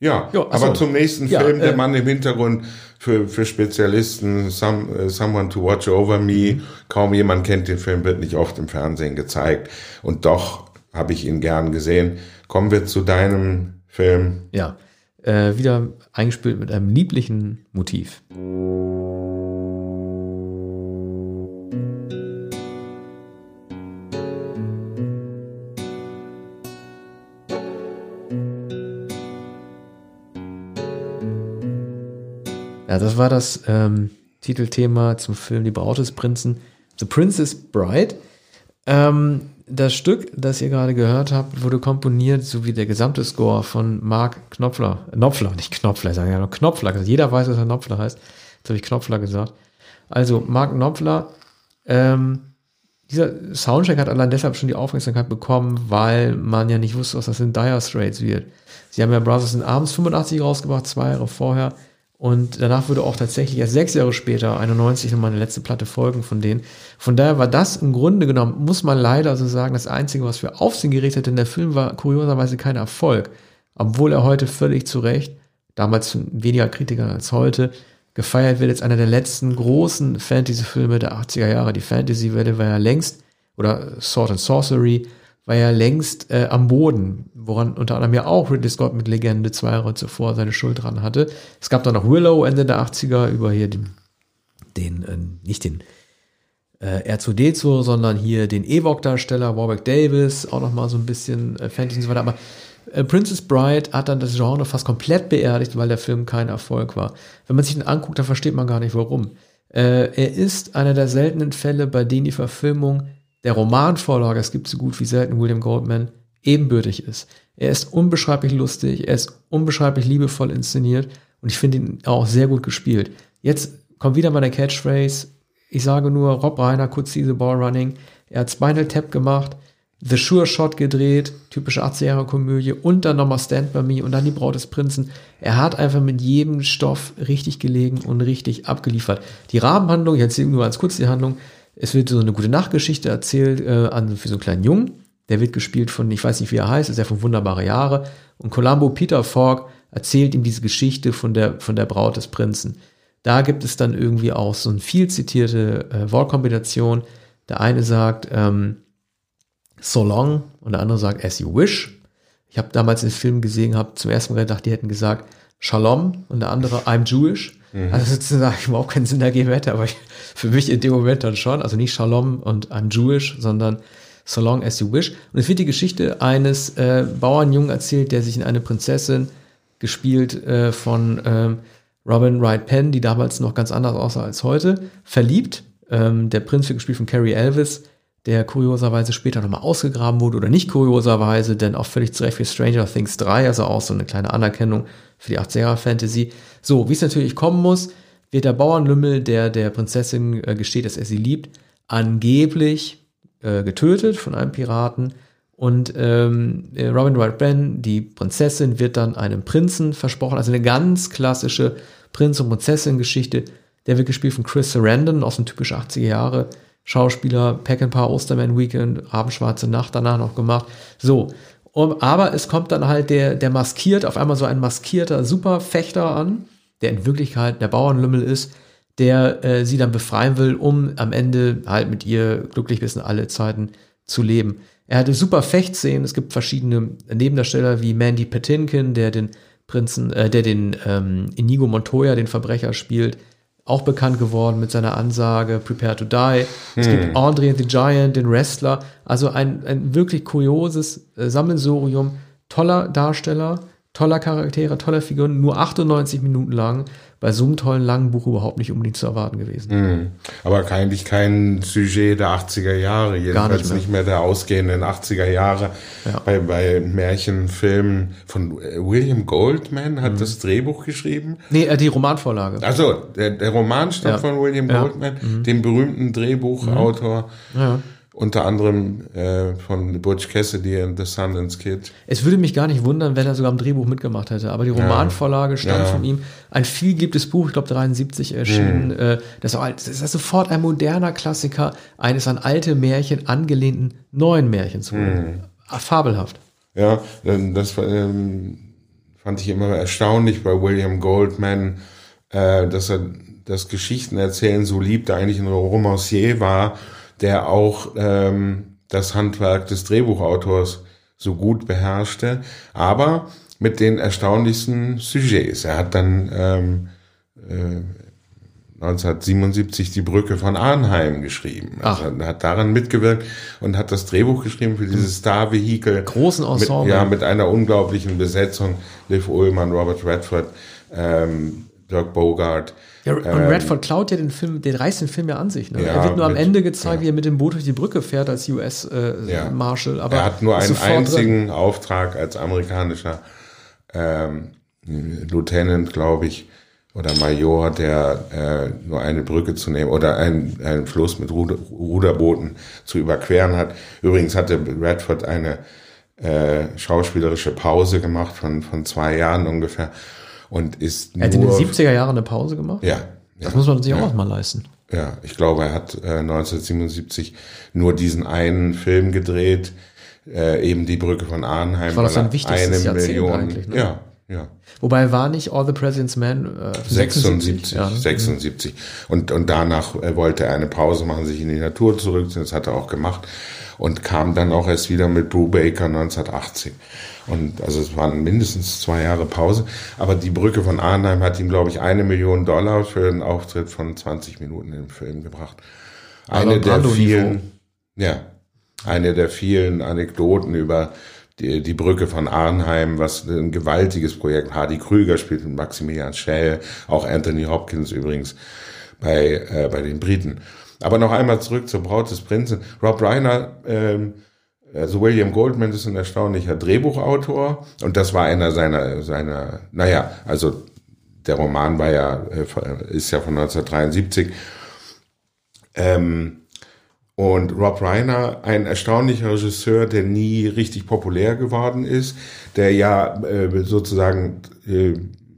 Ja, jo, aber zum nächsten Film, der äh, Mann im Hintergrund, für, für Spezialisten, some, uh, Someone to Watch Over Me. Kaum jemand kennt den Film, wird nicht oft im Fernsehen gezeigt. Und doch habe ich ihn gern gesehen. Kommen wir zu deinem Film. Ja, äh, wieder eingespielt mit einem lieblichen Motiv. Ja, das war das ähm, Titelthema zum Film Die Braut des Prinzen, The Princess Bride. Ähm, das Stück, das ihr gerade gehört habt, wurde komponiert, sowie der gesamte Score von Mark Knopfler. Knopfler, nicht Knopfler, ich sage ja noch Knopfler. Jeder weiß, dass er Knopfler heißt. Jetzt habe ich Knopfler gesagt. Also Mark Knopfler, ähm, dieser Soundtrack hat allein deshalb schon die Aufmerksamkeit bekommen, weil man ja nicht wusste, was das in Dire Straits wird. Sie haben ja Brothers in Arms 85 rausgebracht, zwei Jahre vorher. Und danach würde auch tatsächlich erst sechs Jahre später, 91, nochmal eine letzte Platte folgen von denen. Von daher war das im Grunde genommen, muss man leider so sagen, das Einzige, was für Aufsehen gerichtet denn der Film war kurioserweise kein Erfolg. Obwohl er heute völlig zu Recht, damals weniger Kritiker als heute, gefeiert wird als einer der letzten großen Fantasy-Filme der 80er Jahre. Die Fantasy-Welle war ja längst, oder Sword and Sorcery, war ja längst äh, am Boden, woran unter anderem ja auch Ridley Scott mit Legende zwei Jahre zuvor seine Schuld dran hatte. Es gab dann noch Willow Ende der 80er über hier den, den äh, nicht den äh, R2D2, sondern hier den Ewok-Darsteller Warwick Davis, auch noch mal so ein bisschen äh, Fantasy und so weiter. Aber äh, Princess Bride hat dann das Genre fast komplett beerdigt, weil der Film kein Erfolg war. Wenn man sich den anguckt, dann versteht man gar nicht warum. Äh, er ist einer der seltenen Fälle, bei denen die Verfilmung der Romanvorlage, es gibt so gut wie selten William Goldman, ebenbürtig ist. Er ist unbeschreiblich lustig, er ist unbeschreiblich liebevoll inszeniert und ich finde ihn auch sehr gut gespielt. Jetzt kommt wieder meine Catchphrase. Ich sage nur, Rob Reiner, kurz diese Ball Running. Er hat Spinal Tap gemacht, The Sure Shot gedreht, typische 80er-Komödie und dann nochmal Stand By Me und dann die Braut des Prinzen. Er hat einfach mit jedem Stoff richtig gelegen und richtig abgeliefert. Die Rahmenhandlung, jetzt nur als kurz die Handlung, es wird so eine gute Nachtgeschichte erzählt äh, an, für so einen kleinen Jungen. Der wird gespielt von, ich weiß nicht, wie er heißt, ist ja von Wunderbare Jahre. Und Columbo Peter Falk erzählt ihm diese Geschichte von der, von der Braut des Prinzen. Da gibt es dann irgendwie auch so eine viel zitierte äh, Wortkombination. Der eine sagt ähm, so long und der andere sagt as you wish. Ich habe damals den Film gesehen, habe zum ersten Mal gedacht, die hätten gesagt Shalom und der andere I'm Jewish. Mhm. Also sozusagen überhaupt keinen Sinn ergeben hätte, aber ich, für mich in dem Moment dann schon. Also nicht Shalom und I'm Jewish, sondern So long as you wish. Und es wird die Geschichte eines äh, Bauernjungen erzählt, der sich in eine Prinzessin gespielt äh, von ähm, Robin Wright Penn, die damals noch ganz anders aussah als heute, verliebt. Ähm, der Prinz wird gespielt von Carrie Elvis, der kurioserweise später nochmal ausgegraben wurde oder nicht kurioserweise, denn auch völlig zurecht für Stranger Things 3, also auch so eine kleine Anerkennung für die 80er Fantasy. So, wie es natürlich kommen muss, wird der Bauernlümmel, der der Prinzessin äh, gesteht, dass er sie liebt, angeblich äh, getötet von einem Piraten. Und ähm, äh, Robin Wright Ben, die Prinzessin, wird dann einem Prinzen versprochen. Also eine ganz klassische Prinz- und Prinzessin-Geschichte. Der wird gespielt von Chris Sarandon aus dem typisch 80er Jahre Schauspieler, Pack and Paar, Osterman Weekend, Abendschwarze Nacht danach noch gemacht. So. Um, aber es kommt dann halt der, der maskiert, auf einmal so ein maskierter Superfechter an, der in Wirklichkeit der Bauernlümmel ist, der äh, sie dann befreien will, um am Ende halt mit ihr glücklich bis in alle Zeiten zu leben. Er hatte super Fechtszenen. Es gibt verschiedene Nebendarsteller wie Mandy Patinkin, der den Prinzen, äh, der den ähm, Inigo Montoya, den Verbrecher spielt auch bekannt geworden mit seiner Ansage Prepare to Die. Es hm. gibt Andre the Giant, den Wrestler. Also ein, ein wirklich kurioses äh, Sammelsurium toller Darsteller, toller Charaktere, toller Figuren, nur 98 Minuten lang bei so einem tollen langen Buch überhaupt nicht unbedingt zu erwarten gewesen. Mhm. Aber eigentlich kein Sujet der 80er Jahre, jedenfalls nicht mehr. nicht mehr, der ausgehenden 80er Jahre. Ja. Bei, bei Märchenfilmen von äh, William Goldman hat mhm. das Drehbuch geschrieben. Nee, äh, die Romanvorlage. Also der, der Roman stammt ja. von William Goldman, ja. mhm. dem berühmten Drehbuchautor. Ja unter anderem äh, von Butch Cassidy and the Sundance Kid. Es würde mich gar nicht wundern, wenn er sogar am Drehbuch mitgemacht hätte, aber die Romanvorlage stammt ja. von ihm. Ein vielgeliebtes Buch, ich glaube 73 erschienen. Hm. Äh, das, das ist sofort ein moderner Klassiker eines an alte Märchen angelehnten neuen Märchens. Hm. Fabelhaft. Ja, das ähm, fand ich immer erstaunlich bei William Goldman, äh, dass er das Geschichtenerzählen so liebte, eigentlich ein Romancier war der auch ähm, das Handwerk des Drehbuchautors so gut beherrschte, aber mit den erstaunlichsten Sujets. Er hat dann ähm, äh, 1977 die Brücke von Arnheim geschrieben. Also er hat daran mitgewirkt und hat das Drehbuch geschrieben für dieses Star-Vehikel. Großen Ensemble. Mit, ja, mit einer unglaublichen Besetzung. Liv Ullmann, Robert Redford, ähm, Dirk Bogart. Ja, und ähm, Redford klaut ja den Film, den reißt den Film ja an sich. Ne? Ja, er wird nur am Ende gezeigt, ja. wie er mit dem Boot durch die Brücke fährt als US-Marshal. Äh, ja. er hat nur einen einzigen drin. Auftrag als amerikanischer ähm, Lieutenant, glaube ich, oder Major, der äh, nur eine Brücke zu nehmen oder einen, einen Fluss mit Ruder, Ruderbooten zu überqueren hat. Übrigens hatte Redford eine äh, schauspielerische Pause gemacht von, von zwei Jahren ungefähr und ist Er hat in den 70er Jahren eine Pause gemacht? Ja. Das ja, muss man sich ja. auch mal leisten. Ja, ich glaube, er hat äh, 1977 nur diesen einen Film gedreht, äh, eben die Brücke von Arnheim. War das ein wichtigstes eine Million, eigentlich, ne? Ja, ja. Wobei war nicht All the President's Men äh, 76, 76, ja. 76. Und, und danach äh, wollte er eine Pause machen, sich in die Natur zurückziehen. Das hat er auch gemacht und kam dann auch erst wieder mit Brubaker 1980. Und also es waren mindestens zwei Jahre Pause. Aber die Brücke von Arnheim hat ihm, glaube ich, eine Million Dollar für einen Auftritt von 20 Minuten im Film gebracht. Eine der vielen, ja, eine der vielen Anekdoten über die, die Brücke von Arnheim, was ein gewaltiges Projekt. Hardy Krüger spielt mit Maximilian Schell, auch Anthony Hopkins übrigens bei, äh, bei den Briten. Aber noch einmal zurück zur Braut des Prinzen. Rob Reiner, ähm, also William Goldman ist ein erstaunlicher Drehbuchautor und das war einer seiner, seiner, naja, also der Roman war ja, äh, ist ja von 1973. Ähm, und Rob Reiner, ein erstaunlicher Regisseur, der nie richtig populär geworden ist, der ja äh, sozusagen äh,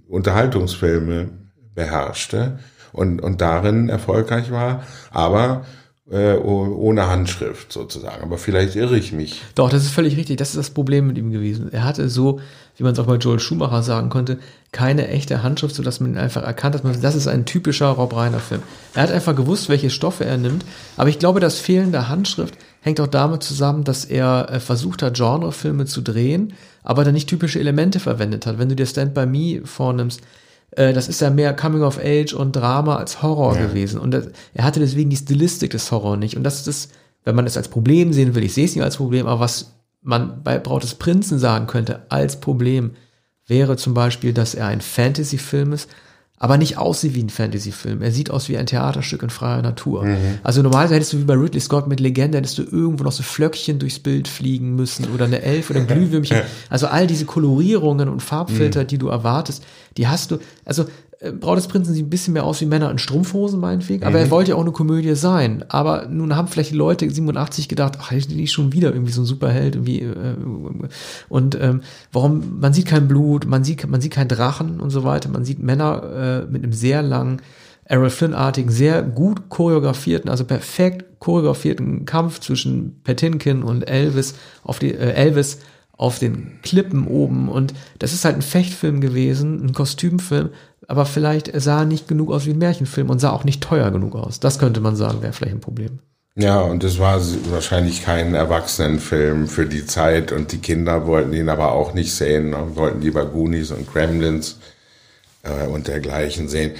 Unterhaltungsfilme beherrschte und, und darin erfolgreich war, aber äh, ohne Handschrift sozusagen. Aber vielleicht irre ich mich. Doch, das ist völlig richtig. Das ist das Problem mit ihm gewesen. Er hatte so, wie man es auch bei Joel Schumacher sagen konnte, keine echte Handschrift, sodass man ihn einfach erkannt hat. Das ist ein typischer Rob Reiner Film. Er hat einfach gewusst, welche Stoffe er nimmt. Aber ich glaube, das fehlende Handschrift hängt auch damit zusammen, dass er äh, versucht hat, Genrefilme zu drehen, aber dann nicht typische Elemente verwendet hat. Wenn du dir Stand By Me vornimmst, äh, das ist ja mehr Coming of Age und Drama als Horror ja. gewesen. Und das, er hatte deswegen die Stilistik des Horror nicht. Und das ist das, wenn man es als Problem sehen will, ich sehe es nicht als Problem, aber was man bei Braut des Prinzen sagen könnte als Problem, wäre zum Beispiel, dass er ein Fantasy-Film ist, aber nicht aussieht wie ein Fantasy-Film. Er sieht aus wie ein Theaterstück in freier Natur. Mhm. Also normalerweise hättest du wie bei Ridley Scott mit Legende, hättest du irgendwo noch so Flöckchen durchs Bild fliegen müssen oder eine Elf oder ein Glühwürmchen. Also all diese Kolorierungen und Farbfilter, mhm. die du erwartest, die hast du, also Braut des Prinzen sieht ein bisschen mehr aus wie Männer in Strumpfhosen, meinetwegen. Aber mhm. er wollte ja auch eine Komödie sein. Aber nun haben vielleicht die Leute 87 gedacht, ach, ist nicht schon wieder irgendwie so ein Superheld irgendwie. Äh, und ähm, warum, man sieht kein Blut, man sieht, man sieht keinen Drachen und so weiter. Man sieht Männer äh, mit einem sehr langen, Errol Flynn-artigen, sehr gut choreografierten, also perfekt choreografierten Kampf zwischen Patinkin und Elvis auf die, äh, Elvis auf den Klippen oben. Und das ist halt ein Fechtfilm gewesen, ein Kostümfilm, aber vielleicht sah er nicht genug aus wie ein Märchenfilm und sah auch nicht teuer genug aus. Das könnte man sagen, wäre vielleicht ein Problem. Ja, und es war wahrscheinlich kein Erwachsenenfilm für die Zeit und die Kinder wollten ihn aber auch nicht sehen, ne? wollten lieber Goonies und Kremlins äh, und dergleichen sehen.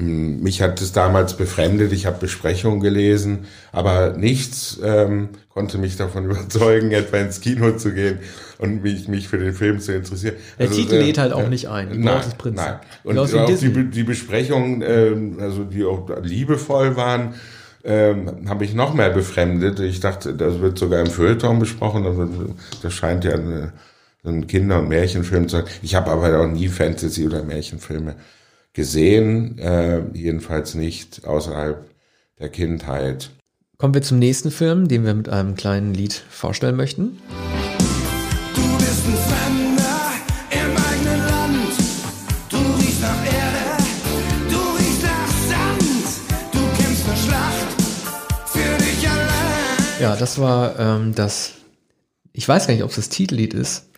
Hm, mich hat es damals befremdet, ich habe Besprechungen gelesen, aber nichts ähm, konnte mich davon überzeugen, etwa ins Kino zu gehen und mich, mich für den Film zu interessieren. Der also, Titel lädt halt auch nicht ein. Nein, nein. Und auch die, die Besprechungen, äh, also die auch liebevoll waren, ähm, habe ich noch mehr befremdet. Ich dachte, das wird sogar im Feuilleton besprochen. Also, das scheint ja eine, ein Kinder- und Märchenfilm zu sein. Ich habe aber auch nie Fantasy- oder Märchenfilme gesehen, äh, jedenfalls nicht außerhalb der Kindheit. Kommen wir zum nächsten Film, den wir mit einem kleinen Lied vorstellen möchten. Du bist ein Fremder im eigenen Land. Du riechst nach Erde, du riechst nach Sand. Du kämpfst eine Schlacht für dich allein. Ja, das war ähm, das, ich weiß gar nicht, ob es das Titellied ist,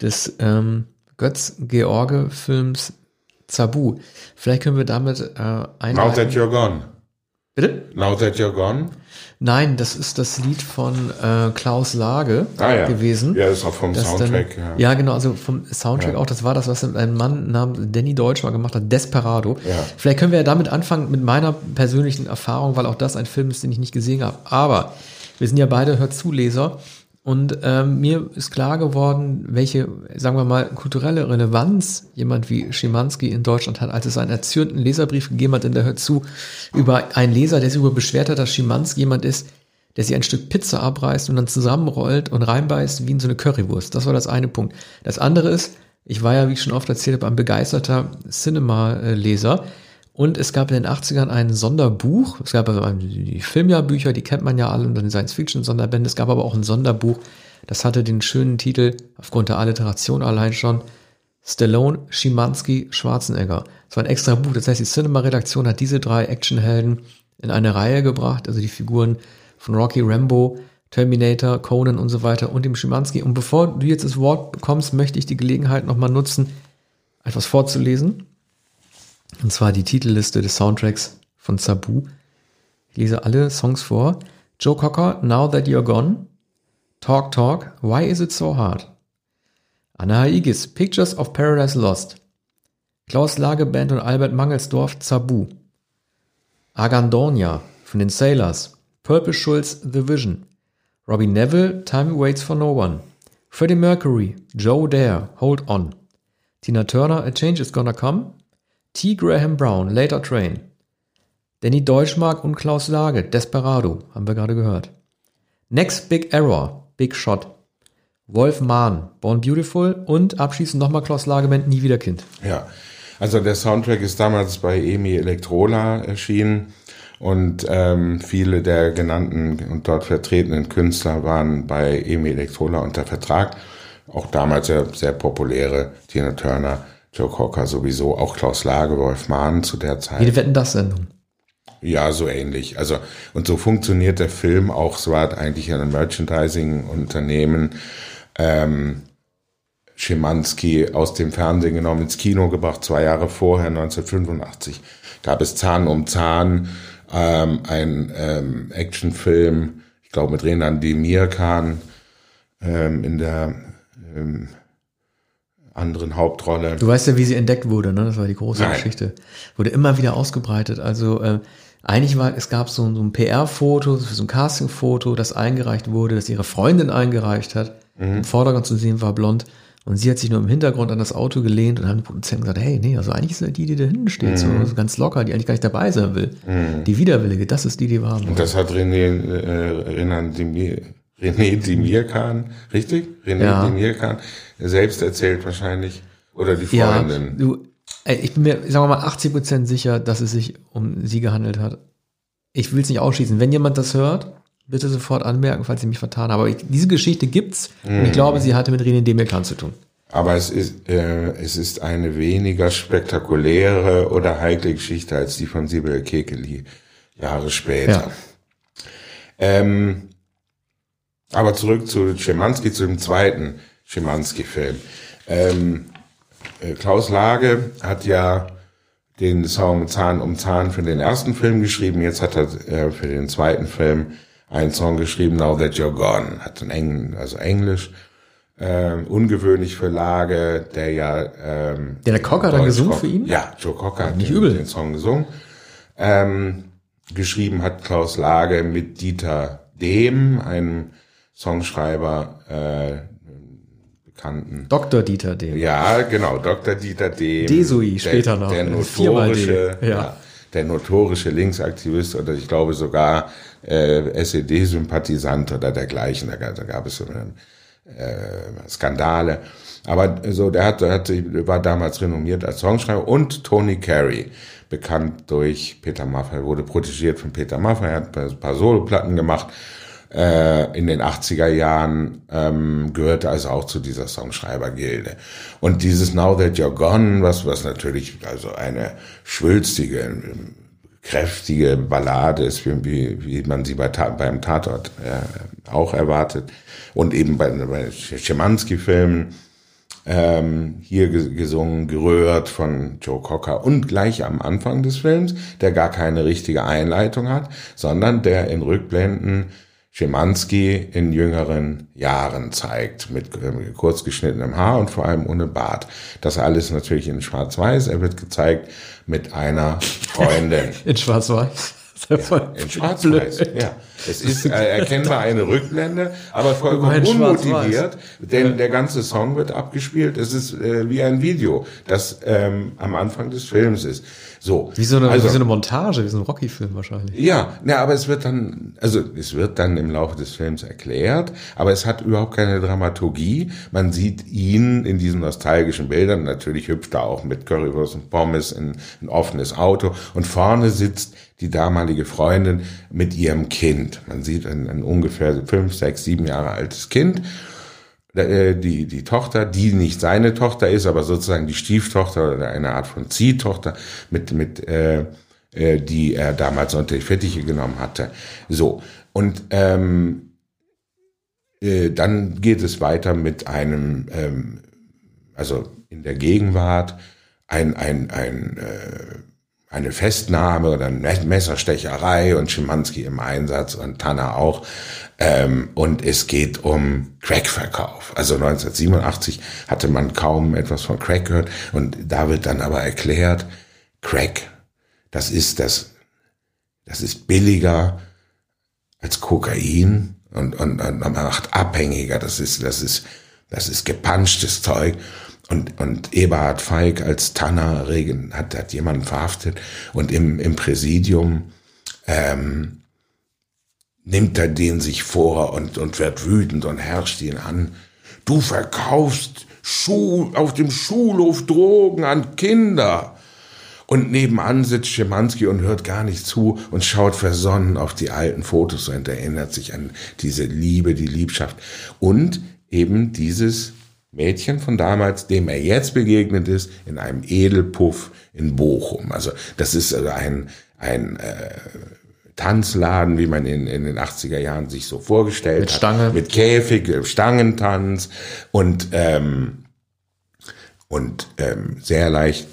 des ähm, Götz-George-Films Zabu. Vielleicht können wir damit äh, ein. Now that you're gone. Bitte? Now that you're gone. Nein, das ist das Lied von äh, Klaus Lage ah, ja. gewesen. Ja, das ist auch vom Soundtrack. Dann, ja. ja. genau, also vom Soundtrack ja. auch. Das war das, was ein Mann namens Danny Deutsch mal gemacht hat, Desperado. Ja. Vielleicht können wir ja damit anfangen mit meiner persönlichen Erfahrung, weil auch das ein Film ist, den ich nicht gesehen habe. Aber wir sind ja beide Hörzuleser. Und ähm, mir ist klar geworden, welche, sagen wir mal, kulturelle Relevanz jemand wie Schimanski in Deutschland hat, als es einen erzürnten Leserbrief gegeben hat, in der hört zu, über einen Leser, der sich über beschwert hat, dass Schimanski jemand ist, der sich ein Stück Pizza abreißt und dann zusammenrollt und reinbeißt wie in so eine Currywurst. Das war das eine Punkt. Das andere ist, ich war ja, wie ich schon oft erzählt habe, ein begeisterter Cinema-Leser. Und es gab in den 80ern ein Sonderbuch. Es gab also die Filmjahrbücher, die kennt man ja alle, und dann Science-Fiction-Sonderbände. Es gab aber auch ein Sonderbuch, das hatte den schönen Titel, aufgrund der Alliteration allein schon, Stallone, Schimanski, Schwarzenegger. Das war ein extra Buch. Das heißt, die Cinema-Redaktion hat diese drei Actionhelden in eine Reihe gebracht, also die Figuren von Rocky Rambo, Terminator, Conan und so weiter und dem Schimanski. Und bevor du jetzt das Wort bekommst, möchte ich die Gelegenheit nochmal nutzen, etwas vorzulesen. Und zwar die Titelliste des Soundtracks von Sabu. Ich lese alle Songs vor. Joe Cocker, Now That You're Gone. Talk Talk, Why Is It So Hard? Anna Haigis, Pictures of Paradise Lost. Klaus Lageband und Albert Mangelsdorf, Zabu. Agandonia von den Sailors. Purple Schulz, The Vision. Robbie Neville, Time Waits for No One. Freddie Mercury, Joe Dare, Hold On. Tina Turner, A Change Is Gonna Come. T. Graham Brown, Later Train. Danny Deutschmark und Klaus Lage, Desperado, haben wir gerade gehört. Next Big Error, Big Shot. Wolf Mahn, Born Beautiful und abschließend nochmal Klaus Lageband, Nie wieder Kind. Ja, also der Soundtrack ist damals bei EMI Elektrola erschienen und ähm, viele der genannten und dort vertretenen Künstler waren bei EMI Elektrola unter Vertrag. Auch damals sehr, sehr populäre Tina Turner, Joe Cocker sowieso, auch Klaus Lage, Wolf Mahn zu der Zeit. Wie Wetten das Sendung? Ja, so ähnlich. Also, und so funktioniert der Film auch. Es war eigentlich ein Merchandising-Unternehmen. Ähm, Schimanski aus dem Fernsehen genommen, ins Kino gebracht, zwei Jahre vorher, 1985, gab es Zahn um Zahn, ähm, ein ähm, Actionfilm, ich glaube mit Renan Demirkan ähm, in der ähm, anderen Hauptrolle. Du weißt ja, wie sie entdeckt wurde, ne? Das war die große Nein. Geschichte. Wurde immer wieder ausgebreitet. Also äh, eigentlich war, es gab so, so ein PR-Foto, so ein Casting-Foto, das eingereicht wurde, das ihre Freundin eingereicht hat. Mhm. Im Vordergrund zu sehen war blond. Und sie hat sich nur im Hintergrund an das Auto gelehnt und haben die Produzenten gesagt, hey, nee, also eigentlich ist ja die, die da hinten steht, mhm. so ganz locker, die eigentlich gar nicht dabei sein will. Mhm. Die Widerwillige, das ist die, die haben. Und das hat René, äh, Renan Demir, René Demirkan, richtig? René ja. Demirkan selbst erzählt wahrscheinlich. Oder die Freundin. Ja, du, ey, ich bin mir, sagen wir mal, 80 Prozent sicher, dass es sich um sie gehandelt hat. Ich will es nicht ausschließen. Wenn jemand das hört, bitte sofort anmerken, falls ich mich vertan habe. Aber ich, diese Geschichte gibt's mhm. und ich mhm. glaube, sie hatte mit René Demirkan zu tun. Aber es ist, äh, es ist eine weniger spektakuläre oder heikle Geschichte als die von Sibyl Kekeli Jahre später. Ja. Ähm, aber zurück zu Schimanski, zu dem zweiten Schimanski-Film. Ähm, äh, Klaus Lage hat ja den Song Zahn um Zahn für den ersten Film geschrieben. Jetzt hat er äh, für den zweiten Film einen Song geschrieben, Now That You're Gone, hat ein Engl also Englisch, äh, ungewöhnlich für Lage, der ja ähm, der, der Cocker dann gesungen für ihn? Ja, Joe Cocker hat nicht den, übel. den Song gesungen. Ähm, geschrieben hat Klaus Lage mit Dieter Dehm, einem Songschreiber, äh, bekannten. Dr. Dieter Dehm. Ja, genau, Dr. Dieter Dehm. Desui später noch. Der notorische, ja. ja. der notorische Linksaktivist oder ich glaube sogar äh, SED-Sympathisant oder dergleichen. Da, da gab es so eine, äh, Skandale. Aber so, der hat, der hat, war damals renommiert als Songschreiber und Tony Carey, bekannt durch Peter Maffay, wurde protegiert von Peter Maffay, hat ein paar Soloplatten gemacht. Äh, in den 80er Jahren ähm, gehörte also auch zu dieser Songschreibergilde. Und dieses Now That You're Gone, was, was natürlich also eine schwülstige, kräftige Ballade ist, wie, wie man sie bei, beim Tatort äh, auch erwartet. Und eben bei, bei Schimanski-Filmen ähm, hier gesungen, gerührt von Joe Cocker und gleich am Anfang des Films, der gar keine richtige Einleitung hat, sondern der in Rückblenden Schimanski in jüngeren Jahren zeigt, mit äh, kurz geschnittenem Haar und vor allem ohne Bart. Das alles natürlich in Schwarz-Weiß. Er wird gezeigt mit einer Freundin. in Schwarz-Weiß? Ja, in Schwarz-Weiß, ja. Es ist äh, erkennbar eine Rückblende, aber vollkommen unmotiviert, denn der ganze Song wird abgespielt. Es ist äh, wie ein Video, das ähm, am Anfang des Films ist. So. Wie so eine, also, wie so eine Montage, wie so ein Rocky-Film wahrscheinlich. Ja, na, aber es wird dann, also es wird dann im Laufe des Films erklärt, aber es hat überhaupt keine Dramaturgie. Man sieht ihn in diesen nostalgischen Bildern, natürlich hüpft er auch mit Currywurst und Pommes in ein offenes Auto und vorne sitzt die damalige Freundin mit ihrem Kind. Man sieht ein, ein ungefähr fünf, sechs, sieben Jahre altes Kind die, die Tochter, die nicht seine Tochter ist, aber sozusagen die Stieftochter oder eine Art von Ziehtochter, mit, mit, äh, äh, die er damals unter die Fittiche genommen hatte. So. Und ähm, äh, dann geht es weiter mit einem, ähm, also in der Gegenwart, ein, ein, ein äh, eine Festnahme oder eine Messerstecherei und Schimanski im Einsatz und Tanner auch. Ähm, und es geht um Crackverkauf. Also 1987 hatte man kaum etwas von Crack gehört und da wird dann aber erklärt, Crack, das ist das, das ist billiger als Kokain und, und, und man macht abhängiger. Das ist, das ist, das ist gepanschtes Zeug. Und, und Eberhard Feig als Tanner Regen hat, hat jemanden verhaftet und im, im Präsidium ähm, nimmt er den sich vor und, und wird wütend und herrscht ihn an. Du verkaufst Schuh, auf dem Schulhof Drogen an Kinder. Und nebenan sitzt Schimanski und hört gar nicht zu und schaut versonnen auf die alten Fotos und erinnert sich an diese Liebe, die Liebschaft und eben dieses Mädchen von damals, dem er jetzt begegnet ist, in einem Edelpuff in Bochum. Also das ist also ein, ein äh, Tanzladen, wie man in, in den 80er Jahren sich so vorgestellt mit Stange. hat. Mit Käfig, äh, Stangentanz und, ähm, und ähm, sehr leicht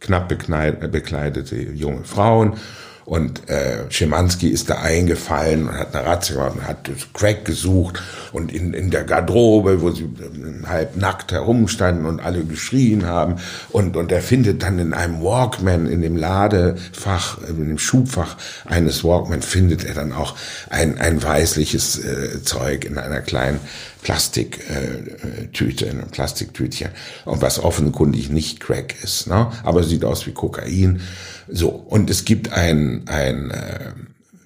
knapp bekleidete junge Frauen und äh, Schimanski ist da eingefallen und hat eine Razzia gemacht und hat Crack gesucht und in, in der Garderobe, wo sie äh, halb nackt herumstanden und alle geschrien haben. Und, und er findet dann in einem Walkman, in dem Ladefach, in dem Schubfach eines Walkman, findet er dann auch ein, ein weißliches äh, Zeug in einer kleinen Plastiktüte, äh, in einem Plastiktütchen. Und was offenkundig nicht Crack ist, ne? aber sieht aus wie Kokain. So, und es gibt einen, einen äh,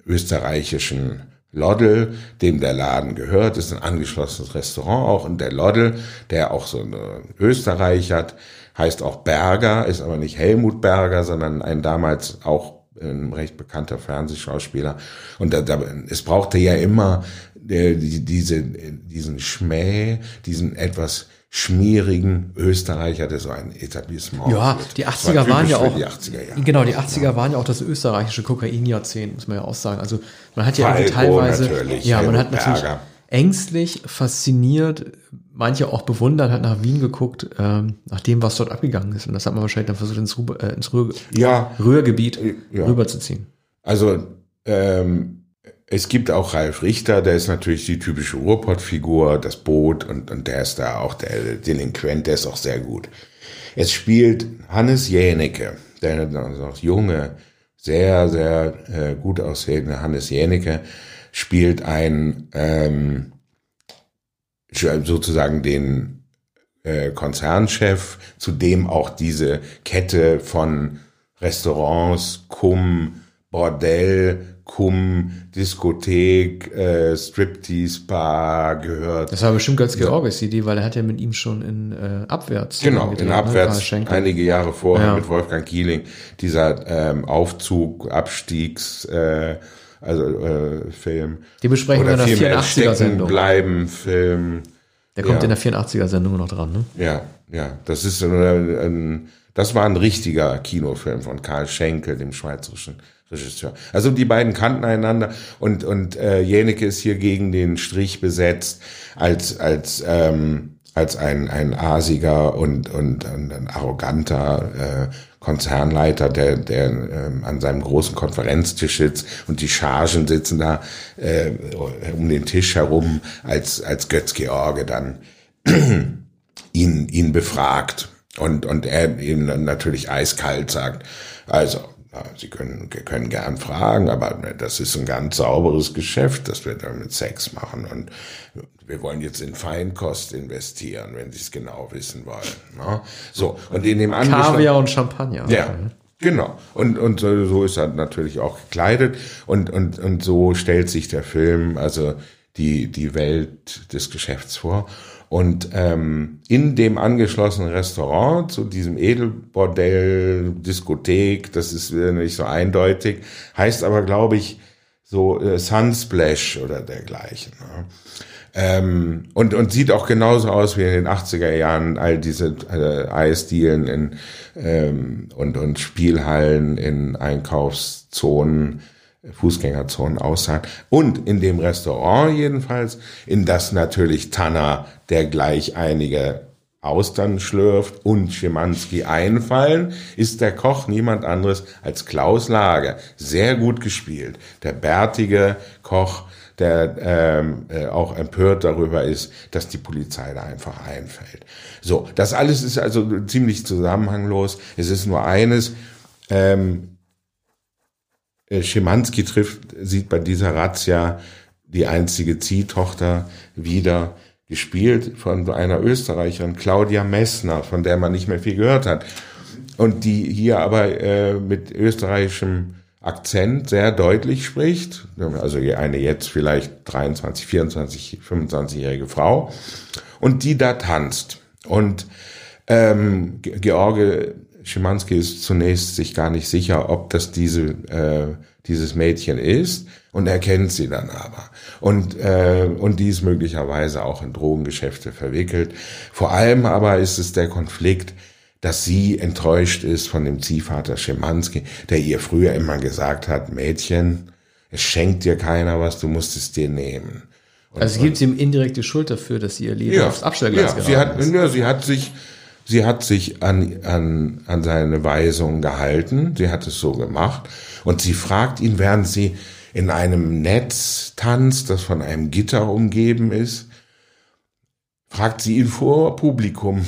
österreichischen Loddel, dem der Laden gehört, ist ein angeschlossenes Restaurant auch, und der Loddel, der auch so eine Österreich hat, heißt auch Berger, ist aber nicht Helmut Berger, sondern ein damals auch ein recht bekannter Fernsehschauspieler. Und da, da, es brauchte ja immer äh, die, diese, diesen Schmäh, diesen etwas schmierigen Österreicher, der so ein Etablissement Ja, wird. die 80er war waren ja auch, die 80er Jahre. genau, die 80er ja. waren ja auch das österreichische Kokain-Jahrzehnt, muss man ja auch sagen. Also man hat ja Falco teilweise, ja, man hat natürlich Berger. ängstlich, fasziniert, manche auch bewundert, hat nach Wien geguckt, ähm, nach dem, was dort abgegangen ist. Und das hat man wahrscheinlich dann versucht, ins, Ruhr, äh, ins Ruhr, ja. Rührgebiet ja. rüberzuziehen. Also ähm, es gibt auch Ralf Richter, der ist natürlich die typische Ruhrpott-Figur, das Boot und, und der ist da auch der Delinquent, der ist auch sehr gut. Es spielt Hannes Jänecke, der noch junge, sehr, sehr äh, gut aussehende Hannes Jänecke spielt ein ähm, sozusagen den äh, Konzernchef, zu dem auch diese Kette von Restaurants, Cum, Bordell, Cum, Diskothek, äh, Striptease Bar gehört. Das war bestimmt Götz Georges Idee, weil er hat ja mit ihm schon in äh, Abwärts. Genau, in ne? Abwärts ne? einige Jahre vorher ja. mit Wolfgang Kieling dieser ähm, Aufzug, Abstiegs, äh, also äh, Film. Die besprechen wir in der 84er Sendung. Bleiben Film. Der kommt ja. in der 84er Sendung noch dran, ne? Ja, ja. Das ist ein, ein das war ein richtiger Kinofilm von Karl Schenkel, dem schweizerischen Regisseur. Also die beiden kannten einander und und äh, Jeneke ist hier gegen den Strich besetzt als als ähm, als ein ein asiger und und, und ein arroganter äh, Konzernleiter, der der äh, an seinem großen Konferenztisch sitzt und die Chargen sitzen da äh, um den Tisch herum, als als Götz George dann ihn ihn befragt und und er ihm natürlich eiskalt sagt, also Sie können, können gern fragen, aber das ist ein ganz sauberes Geschäft, das wir damit Sex machen. Und wir wollen jetzt in Feinkost investieren, wenn Sie es genau wissen wollen. Ne? So, und in dem anderen. Kaviar und Champagner. Ja. Genau. Und, und so, so ist er natürlich auch gekleidet. Und, und, und so stellt sich der Film, also die, die Welt des Geschäfts vor. Und ähm, in dem angeschlossenen Restaurant, zu diesem Edelbordell, Diskothek, das ist nicht so eindeutig, heißt aber, glaube ich, so äh, Sunsplash oder dergleichen. Ne? Ähm, und, und sieht auch genauso aus wie in den 80er Jahren all diese äh, Eisdielen in, ähm, und, und Spielhallen in Einkaufszonen Fußgängerzonen aussahen. Und in dem Restaurant jedenfalls, in das natürlich Tanner, der gleich einige Austern schlürft und Schimanski einfallen, ist der Koch niemand anderes als Klaus Lager. Sehr gut gespielt. Der bärtige Koch, der ähm, äh, auch empört darüber ist, dass die Polizei da einfach einfällt. So, das alles ist also ziemlich zusammenhanglos. Es ist nur eines, ähm, äh, Schimanski trifft, sieht bei dieser Razzia die einzige Ziehtochter wieder gespielt von einer Österreicherin, Claudia Messner, von der man nicht mehr viel gehört hat. Und die hier aber äh, mit österreichischem Akzent sehr deutlich spricht. Also eine jetzt vielleicht 23, 24, 25-jährige Frau. Und die da tanzt. Und ähm, George Schimanski ist zunächst sich gar nicht sicher, ob das diese, äh, dieses Mädchen ist und erkennt sie dann aber. Und, äh, und die ist möglicherweise auch in Drogengeschäfte verwickelt. Vor allem aber ist es der Konflikt, dass sie enttäuscht ist von dem Ziehvater Schimanski, der ihr früher immer gesagt hat, Mädchen, es schenkt dir keiner was, du musst es dir nehmen. Und, also gibt sie ihm indirekte Schuld dafür, dass sie ihr Leben ja, aufs Abstellgleis ja, sie hat, ist. Ja, sie hat sich, sie hat sich an, an, an seine Weisung gehalten, sie hat es so gemacht und sie fragt ihn, während sie in einem Netz tanzt, das von einem Gitter umgeben ist, fragt sie ihn vor Publikum,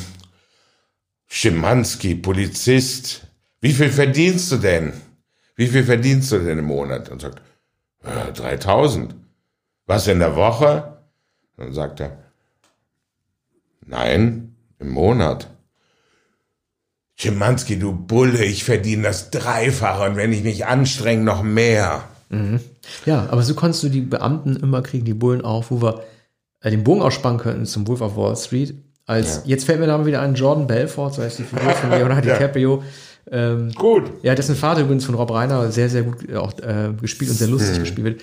Schimanski, Polizist, wie viel verdienst du denn? Wie viel verdienst du denn im Monat? Und sagt, äh, 3000. Was in der Woche? Dann sagt er, nein, im Monat. Schimanski, du Bulle, ich verdiene das Dreifache und wenn ich mich anstrenge, noch mehr. Mhm. Ja, aber so konntest du die Beamten immer kriegen, die Bullen auch, wo wir äh, den Bogen ausspannen könnten zum Wolf of Wall Street. Als, ja. Jetzt fällt mir da wieder ein Jordan Belfort, so heißt die Figur von Leonardo ja. DiCaprio. Ähm, gut. Ja, dessen Vater übrigens von Rob Reiner sehr, sehr gut auch äh, gespielt und sehr lustig hm. gespielt wird.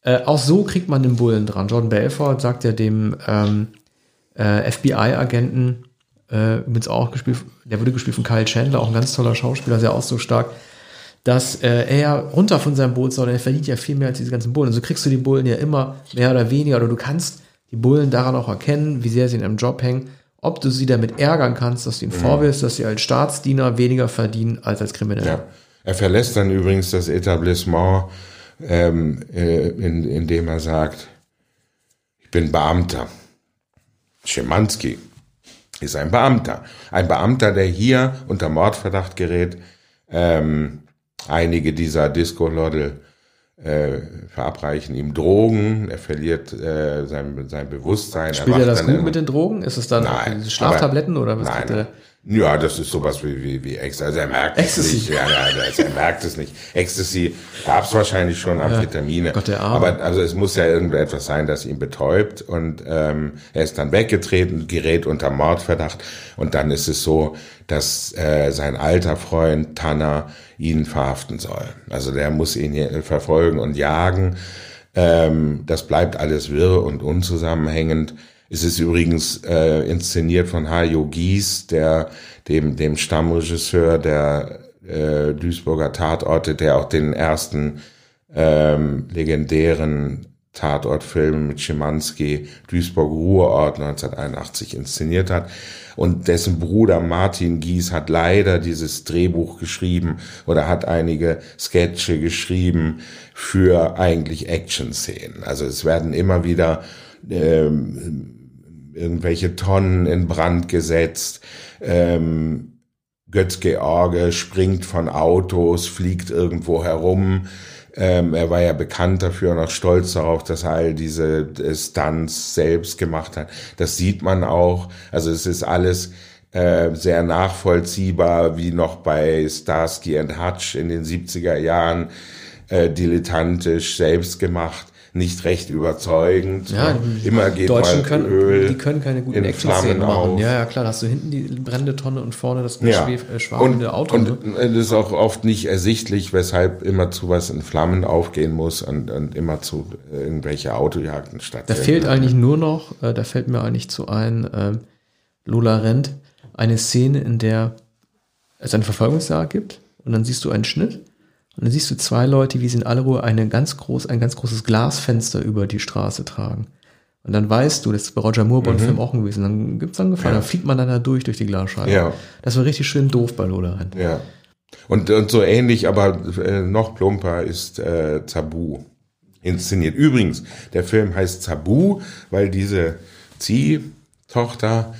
Äh, auch so kriegt man den Bullen dran. Jordan Belfort sagt ja dem ähm, äh, FBI-Agenten, äh, übrigens auch gespielt, der wurde gespielt von Kyle Chandler, auch ein ganz toller Schauspieler, sehr ausdrucksstark, dass äh, er runter von seinem Boot soll, er verdient ja viel mehr als diese ganzen Bullen. Und so kriegst du die Bullen ja immer mehr oder weniger, oder du kannst die Bullen daran auch erkennen, wie sehr sie in einem Job hängen, ob du sie damit ärgern kannst, dass du ihnen mhm. vorwirfst, dass sie als Staatsdiener weniger verdienen als als Kriminelle. Ja. Er verlässt dann übrigens das Etablissement, ähm, äh, in, indem er sagt, ich bin Beamter. Schimanski ist ein Beamter. Ein Beamter, der hier unter Mordverdacht gerät. Ähm, einige dieser Disco-Lodel äh, verabreichen ihm Drogen, er verliert äh, sein, sein Bewusstsein. Spielt er, er das gut mit den Drogen? Ist es dann nein, Schlaftabletten oder was? Nein, ja, das ist sowas wie, wie, wie Ecstasy. Also er merkt Ecstasy. es nicht. Ja, ja, also er merkt es nicht. Ecstasy gab es wahrscheinlich schon, Amphetamine. Ja, Gott, der Arme. Aber also es muss ja irgendetwas sein, das ihn betäubt. Und ähm, er ist dann weggetreten, gerät unter Mordverdacht. Und dann ist es so, dass äh, sein alter Freund Tanner ihn verhaften soll. Also der muss ihn hier verfolgen und jagen. Ähm, das bleibt alles wirr und unzusammenhängend. Es ist übrigens äh, inszeniert von Hajo Gies, der dem, dem Stammregisseur der äh, Duisburger Tatorte, der auch den ersten ähm, legendären Tatortfilm mit Schimanski, Duisburg Ruhrort 1981 inszeniert hat. Und dessen Bruder Martin Gies hat leider dieses Drehbuch geschrieben oder hat einige Sketche geschrieben für eigentlich Action-Szenen. Also es werden immer wieder ähm, irgendwelche Tonnen in Brand gesetzt. Ähm, Götz-George springt von Autos, fliegt irgendwo herum. Ähm, er war ja bekannt dafür und auch stolz darauf, dass er all diese äh, Stunts selbst gemacht hat. Das sieht man auch. Also es ist alles äh, sehr nachvollziehbar, wie noch bei Starsky and Hutch in den 70er Jahren, äh, dilettantisch selbst gemacht nicht recht überzeugend. Ja, immer geht Deutschen mal können, Öl die können keine guten Action-Szenen machen. Ja, ja, klar, da hast du hinten die brennende Tonne und vorne das ja. äh, schwabende Auto. Und ne? es ist auch oft nicht ersichtlich, weshalb immer zu was in Flammen aufgehen muss und, und immer zu äh, irgendwelche Autojagden stattfinden. Da fehlt eigentlich nur noch, äh, da fällt mir eigentlich zu ein, äh, Lola Rent, eine Szene, in der es eine Verfolgungsjagd gibt und dann siehst du einen Schnitt und dann siehst du zwei Leute, wie sie in aller Ruhe eine ganz groß, ein ganz großes Glasfenster über die Straße tragen. Und dann weißt du, das ist bei Roger Moore beim mhm. Film auch gewesen, dann gibt's dann Gefahr, ja. dann fliegt man dann da durch, durch die Glasscheibe. Ja. Das war richtig schön doof bei Lola Rent. Ja. Und, und so ähnlich, aber äh, noch plumper ist äh, Tabu inszeniert. Übrigens, der Film heißt Tabu, weil diese Ziehtochter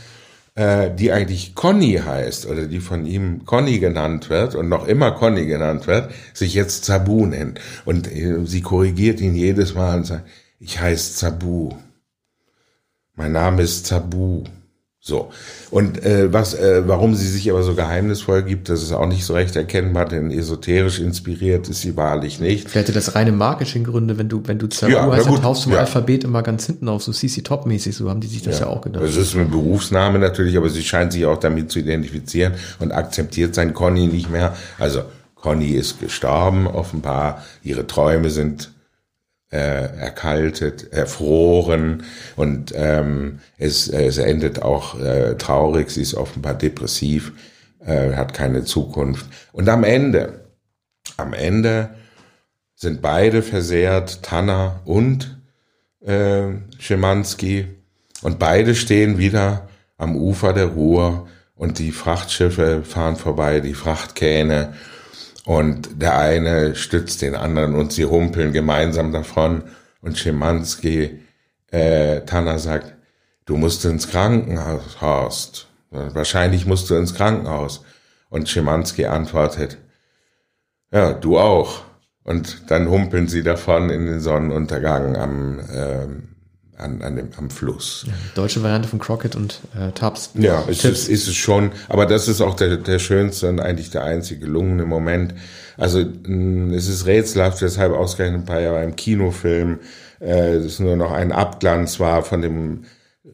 äh, die eigentlich Conny heißt oder die von ihm Conny genannt wird und noch immer Conny genannt wird, sich jetzt Zabu nennt. Und äh, sie korrigiert ihn jedes Mal und sagt, ich heiße Zabu. Mein Name ist Zabu. So. Und äh, was, äh, warum sie sich aber so geheimnisvoll gibt, das ist auch nicht so recht erkennbar, denn esoterisch inspiriert ist sie wahrlich nicht. Vielleicht hätte das reine Marketinggründe, wenn du, wenn du Zabu ja, heißt, dann tauchst du im ja. Alphabet immer ganz hinten auf, so CC Top-mäßig, so haben die sich das ja, ja auch gedacht. Das ist ein Berufsname natürlich, aber sie scheint sich auch damit zu identifizieren und akzeptiert sein Conny nicht mehr. Also Conny ist gestorben, offenbar, ihre Träume sind äh, erkaltet, erfroren und ähm, es, es endet auch äh, traurig, sie ist offenbar depressiv äh, hat keine Zukunft. Und am Ende, am Ende sind beide versehrt, Tanner und äh, Schimanski, und beide stehen wieder am Ufer der Ruhr und die Frachtschiffe fahren vorbei, die Frachtkähne und der eine stützt den anderen und sie humpeln gemeinsam davon und Schimanski, äh, Tanner sagt, du musst ins Krankenhaus, Horst. Wahrscheinlich musst du ins Krankenhaus. Und Schimanski antwortet, ja, du auch. Und dann humpeln sie davon in den Sonnenuntergang am, ähm, an, an dem, am Fluss. Ja, deutsche Variante von Crockett und äh, Tubbs. Ja, ist es, ist es schon. Aber das ist auch der, der schönste und eigentlich der einzige gelungene Moment. Also mh, es ist rätselhaft, weshalb ausgerechnet ein paar Jahre im Kinofilm äh, es nur noch ein Abglanz war von dem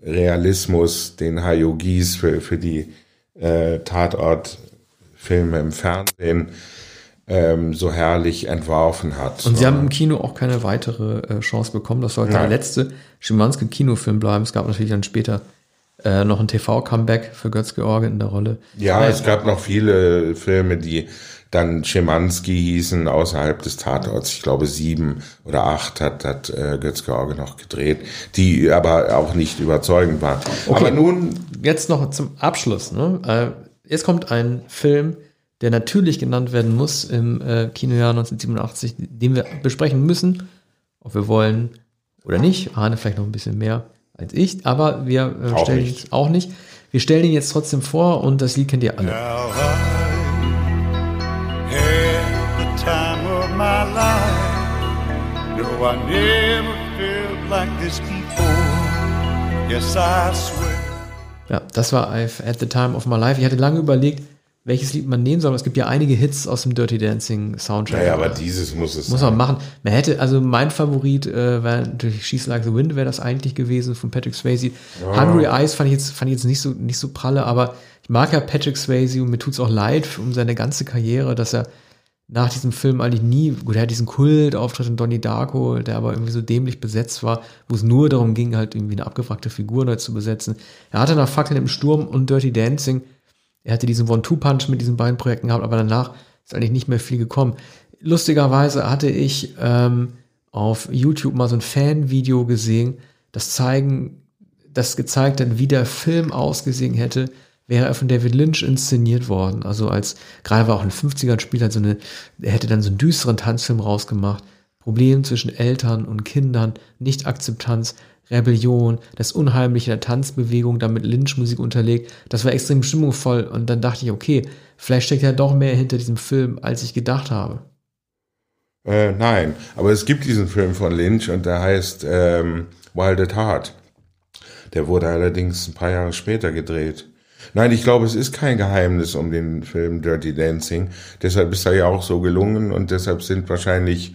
Realismus, den Hayo Gies für, für die äh, Tatortfilme im Fernsehen ähm, so herrlich entworfen hat. Und sie haben im Kino auch keine weitere äh, Chance bekommen. Das sollte Nein. der letzte Schimanski-Kinofilm bleiben. Es gab natürlich dann später äh, noch ein TV-Comeback für Götz George in der Rolle. Ja, es gab noch viele Filme, die dann Schimanski hießen, außerhalb des Tatorts. Ich glaube, sieben oder acht hat, hat äh, Götz George noch gedreht, die aber auch nicht überzeugend waren. Okay. Aber nun. Jetzt noch zum Abschluss. Ne? Äh, jetzt kommt ein Film, der natürlich genannt werden muss im äh, Kinojahr 1987, den wir besprechen müssen, ob wir wollen oder nicht. Arne vielleicht noch ein bisschen mehr als ich, aber wir äh, stellen ihn auch nicht. Wir stellen ihn jetzt trotzdem vor und das Lied kennt ihr alle. Ja, das war I've at the time of my life. Ich hatte lange überlegt, welches Lied man nehmen soll. Es gibt ja einige Hits aus dem Dirty Dancing Soundtrack. Ja, aber dieses muss es Muss man machen. Man hätte, also mein Favorit äh, wäre natürlich She's Like the Wind, wäre das eigentlich gewesen von Patrick Swayze. Ja. Hungry Eyes fand ich jetzt, fand ich jetzt nicht so, nicht so pralle, aber ich mag ja Patrick Swayze und mir tut's auch leid um seine ganze Karriere, dass er nach diesem Film eigentlich nie, gut, er hat diesen Kultauftritt in Donnie Darko, der aber irgendwie so dämlich besetzt war, wo es nur darum ging, halt irgendwie eine abgewrackte Figur neu zu besetzen. Er hatte nach Fakten im Sturm und Dirty Dancing er hatte diesen One-Two-Punch mit diesen beiden Projekten gehabt, aber danach ist eigentlich nicht mehr viel gekommen. Lustigerweise hatte ich ähm, auf YouTube mal so ein Fan-Video gesehen, das zeigen, das gezeigt hat, wie der Film ausgesehen hätte, wäre er von David Lynch inszeniert worden. Also als, gerade war auch in den 50ern spielt halt so eine, er hätte dann so einen düsteren Tanzfilm rausgemacht. Problem zwischen Eltern und Kindern, Nicht-Akzeptanz, Rebellion, das Unheimliche der Tanzbewegung, damit Lynch-Musik unterlegt. Das war extrem stimmungsvoll und dann dachte ich, okay, vielleicht steckt ja doch mehr hinter diesem Film, als ich gedacht habe. Äh, nein, aber es gibt diesen Film von Lynch und der heißt ähm, Wild at Heart. Der wurde allerdings ein paar Jahre später gedreht. Nein, ich glaube, es ist kein Geheimnis um den Film Dirty Dancing. Deshalb ist er ja auch so gelungen und deshalb sind wahrscheinlich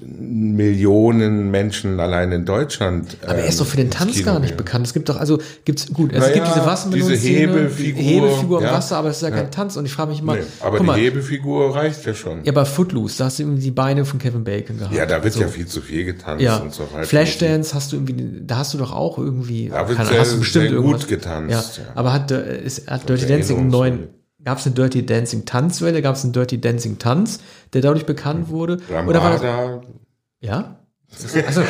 Millionen Menschen allein in Deutschland. Aber er ist doch für den Tanz gar nicht bekannt. Es gibt doch, also gibt's gut, es naja, gibt diese Wassermelonen. Diese Hebelfigur. Hebelfigur im ja. Wasser, aber es ist ja, ja, kein Tanz. Und ich frage mich immer. Nee, aber die mal, Hebelfigur reicht ja schon. Ja, bei Footloose, da hast du irgendwie die Beine von Kevin Bacon gehabt. Ja, da wird so. ja viel zu viel getanzt ja. und so weiter. Flashdance hast du irgendwie, da hast du doch auch irgendwie, da wird kann, sehr, hast du bestimmt sehr gut getanzt. Ja. Aber hat, äh, ist, hat Dirty Dancing einen neuen Gab es eine Dirty Dancing Tanzwelle? Gab es einen Dirty Dancing Tanz, der dadurch bekannt wurde? Lambada, Oder war das, ja? Also,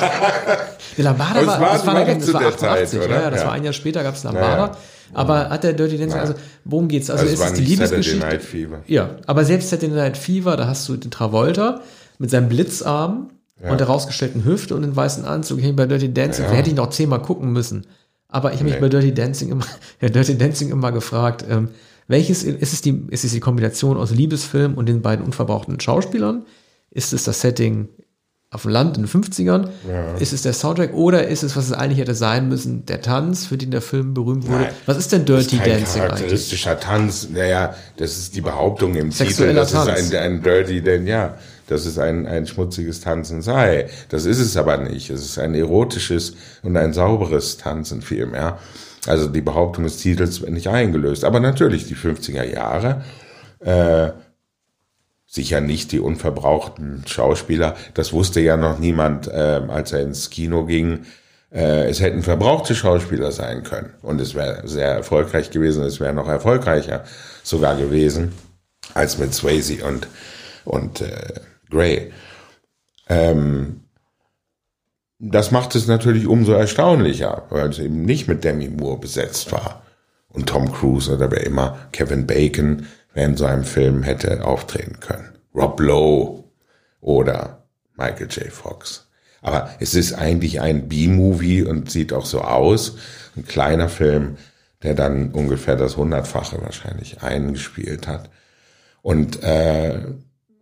die Lambada war, war, das war, war, das war 88, Zeit, ja, das ja. war ein Jahr später gab es Lambada. Ja, ja. Aber hat der Dirty Dancing, also worum geht's? Also, also ist es die Liebesgeschichte? Night Fever. Ja, aber selbst Saturday Night Fever, da hast du den Travolta mit seinem Blitzarm und der rausgestellten Hüfte und den weißen Anzug. Ich bei Dirty Dancing, ja. hätte ich noch zehnmal gucken müssen. Aber ich habe mich nee. bei Dirty Dancing immer, ja, Dirty Dancing immer gefragt, ähm, welches ist es die, ist es die Kombination aus Liebesfilm und den beiden unverbrauchten Schauspielern? Ist es das Setting auf dem Land in den 50ern? Ja. Ist es der Soundtrack oder ist es, was es eigentlich hätte sein müssen, der Tanz, für den der Film berühmt wurde? Nein, was ist denn Dirty ist kein Dancing charakteristischer eigentlich? Tanz, naja, das ist die Behauptung im Sexueller Titel, dass es ein, ein Dirty, denn ja, dass es ein, ein schmutziges Tanzen sei. Das ist es aber nicht. Es ist ein erotisches und ein sauberes Tanzen vielmehr. Also die Behauptung des Titels wird nicht eingelöst. Aber natürlich, die 50er Jahre, äh, sicher nicht die unverbrauchten Schauspieler. Das wusste ja noch niemand, äh, als er ins Kino ging. äh, es hätten verbrauchte Schauspieler sein können. Und es wäre sehr erfolgreich gewesen, es wäre noch erfolgreicher sogar gewesen als mit Swayze und, und äh, Gray. Ähm, das macht es natürlich umso erstaunlicher, weil es eben nicht mit Demi Moore besetzt war. Und Tom Cruise oder wer immer, Kevin Bacon, wer in so einem Film hätte auftreten können. Rob Lowe oder Michael J. Fox. Aber es ist eigentlich ein B-Movie und sieht auch so aus. Ein kleiner Film, der dann ungefähr das Hundertfache wahrscheinlich eingespielt hat. Und äh,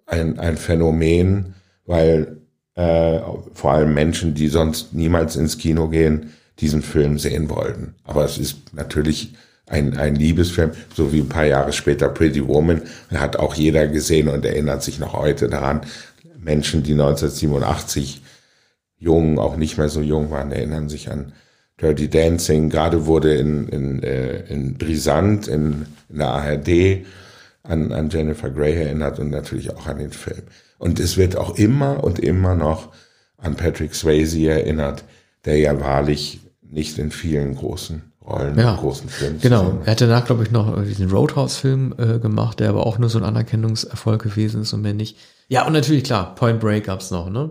ein, ein Phänomen, weil äh, vor allem Menschen, die sonst niemals ins Kino gehen, diesen Film sehen wollten. Aber es ist natürlich ein, ein Liebesfilm, so wie ein paar Jahre später Pretty Woman, hat auch jeder gesehen und erinnert sich noch heute daran. Menschen, die 1987 jung, auch nicht mehr so jung waren, erinnern sich an Dirty Dancing. Gerade wurde in, in, äh, in Brisant, in, in der ARD, an, an Jennifer Grey erinnert und natürlich auch an den Film. Und es wird auch immer und immer noch an Patrick Swayze erinnert, der ja wahrlich nicht in vielen großen Rollen, ja, großen Filmen. Genau. Er hat danach, glaube ich, noch diesen Roadhouse-Film äh, gemacht, der aber auch nur so ein Anerkennungserfolg gewesen ist und mehr nicht. Ja, und natürlich, klar, Point Break gab's noch, ne?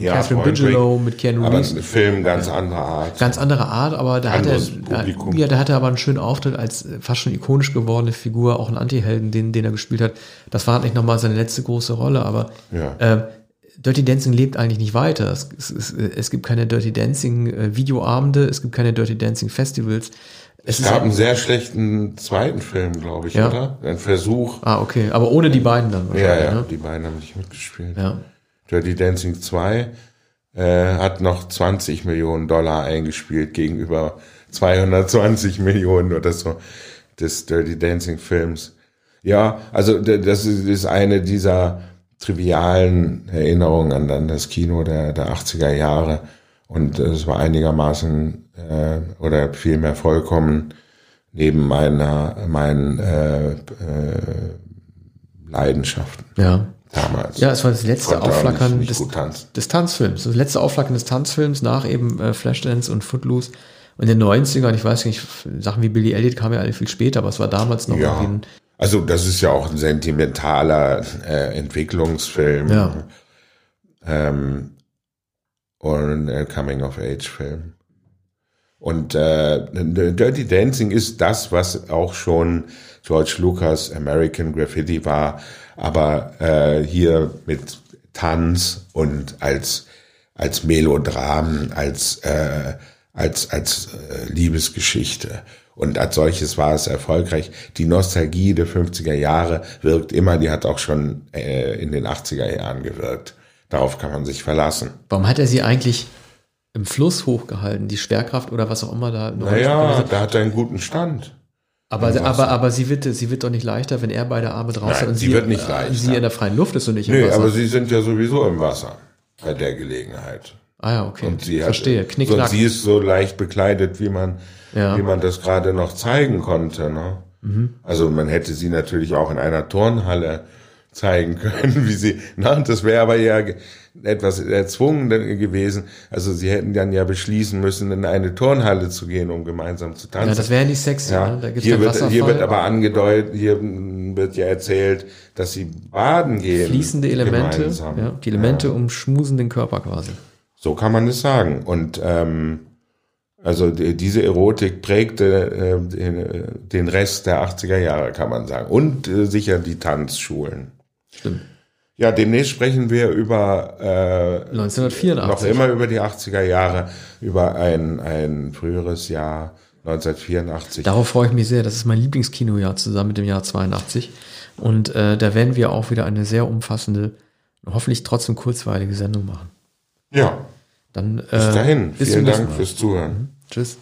Ja, Catherine Bigelow mit Keanu Reeves. Aber ein Film ganz ja. anderer Art. Ganz andere Art, aber da hat er, ja, da hat er aber einen schönen Auftritt als fast schon ikonisch gewordene Figur, auch ein Anti-Helden, den, den er gespielt hat. Das war halt nicht nochmal seine letzte große Rolle, aber ja. äh, Dirty Dancing lebt eigentlich nicht weiter. Es, es, es, es gibt keine Dirty Dancing äh, Videoabende, es gibt keine Dirty Dancing Festivals. Es, es gab einen sehr schlechten zweiten Film, glaube ich, ja. oder? Ein Versuch. Ah, okay. Aber ohne die beiden dann wahrscheinlich. Ja, ja, ne? die beiden haben nicht mitgespielt. Ja. Dirty Dancing 2 äh, hat noch 20 Millionen Dollar eingespielt gegenüber 220 Millionen oder so des Dirty Dancing Films. Ja, also das ist eine dieser trivialen Erinnerungen an, an das Kino der, der 80er Jahre. Und es war einigermaßen äh, oder vielmehr vollkommen neben meiner meinen äh, äh, Leidenschaften. Ja. Damals. Ja, es war das letzte Aufflackern des, des, Tanzfilms. Das letzte Aufflackern des Tanzfilms nach eben äh, Flashdance und Footloose. Und in den 90ern, ich weiß nicht, Sachen wie Billy Elliot kamen ja alle viel später, aber es war damals noch ja. ein also das ist ja auch ein sentimentaler äh, Entwicklungsfilm. Ja. Ähm, und ein Coming-of-Age-Film. Und äh, Dirty Dancing ist das, was auch schon George Lucas American Graffiti war, aber äh, hier mit Tanz und als als Melodram, als äh, als als äh, Liebesgeschichte. Und als solches war es erfolgreich. Die Nostalgie der 50er Jahre wirkt immer, die hat auch schon äh, in den 80er Jahren gewirkt. Darauf kann man sich verlassen. Warum hat er sie eigentlich im Fluss hochgehalten, die Schwerkraft oder was auch immer da? Naja, da hat er einen guten Stand. Aber, aber, aber sie wird, sie wird doch nicht leichter, wenn er beide Arme draußen und sie, sie wird nicht leichter. sie in der freien Luft ist und nicht im nee, Wasser. aber sie sind ja sowieso im Wasser bei der Gelegenheit. Ah ja, okay. Und sie Verstehe. Hat, Knick, und sie ist so leicht bekleidet, wie man, ja. wie man das gerade noch zeigen konnte. Ne? Mhm. Also man hätte sie natürlich auch in einer Turnhalle zeigen können, wie sie, na, das wäre aber ja etwas erzwungen gewesen. Also sie hätten dann ja beschließen müssen, in eine Turnhalle zu gehen, um gemeinsam zu tanzen. Ja, das wäre nicht sexy. Ja. Ne? Da hier, wird, hier wird aber angedeutet, hier wird ja erzählt, dass sie baden gehen. Fließende Elemente, ja, die Elemente ja. umschmusen den Körper quasi. So kann man es sagen. Und ähm, also die, diese Erotik prägte äh, den, den Rest der 80er Jahre, kann man sagen. Und äh, sicher die Tanzschulen. Stimmt. Ja, demnächst sprechen wir über äh, 1984. Noch immer über die 80er Jahre, über ein, ein früheres Jahr 1984. Darauf freue ich mich sehr. Das ist mein Lieblingskinojahr zusammen mit dem Jahr 82. Und äh, da werden wir auch wieder eine sehr umfassende, hoffentlich trotzdem kurzweilige Sendung machen. Ja. Dann äh, bis dahin. Bis Vielen Dank fürs Zuhören. Mhm. Tschüss.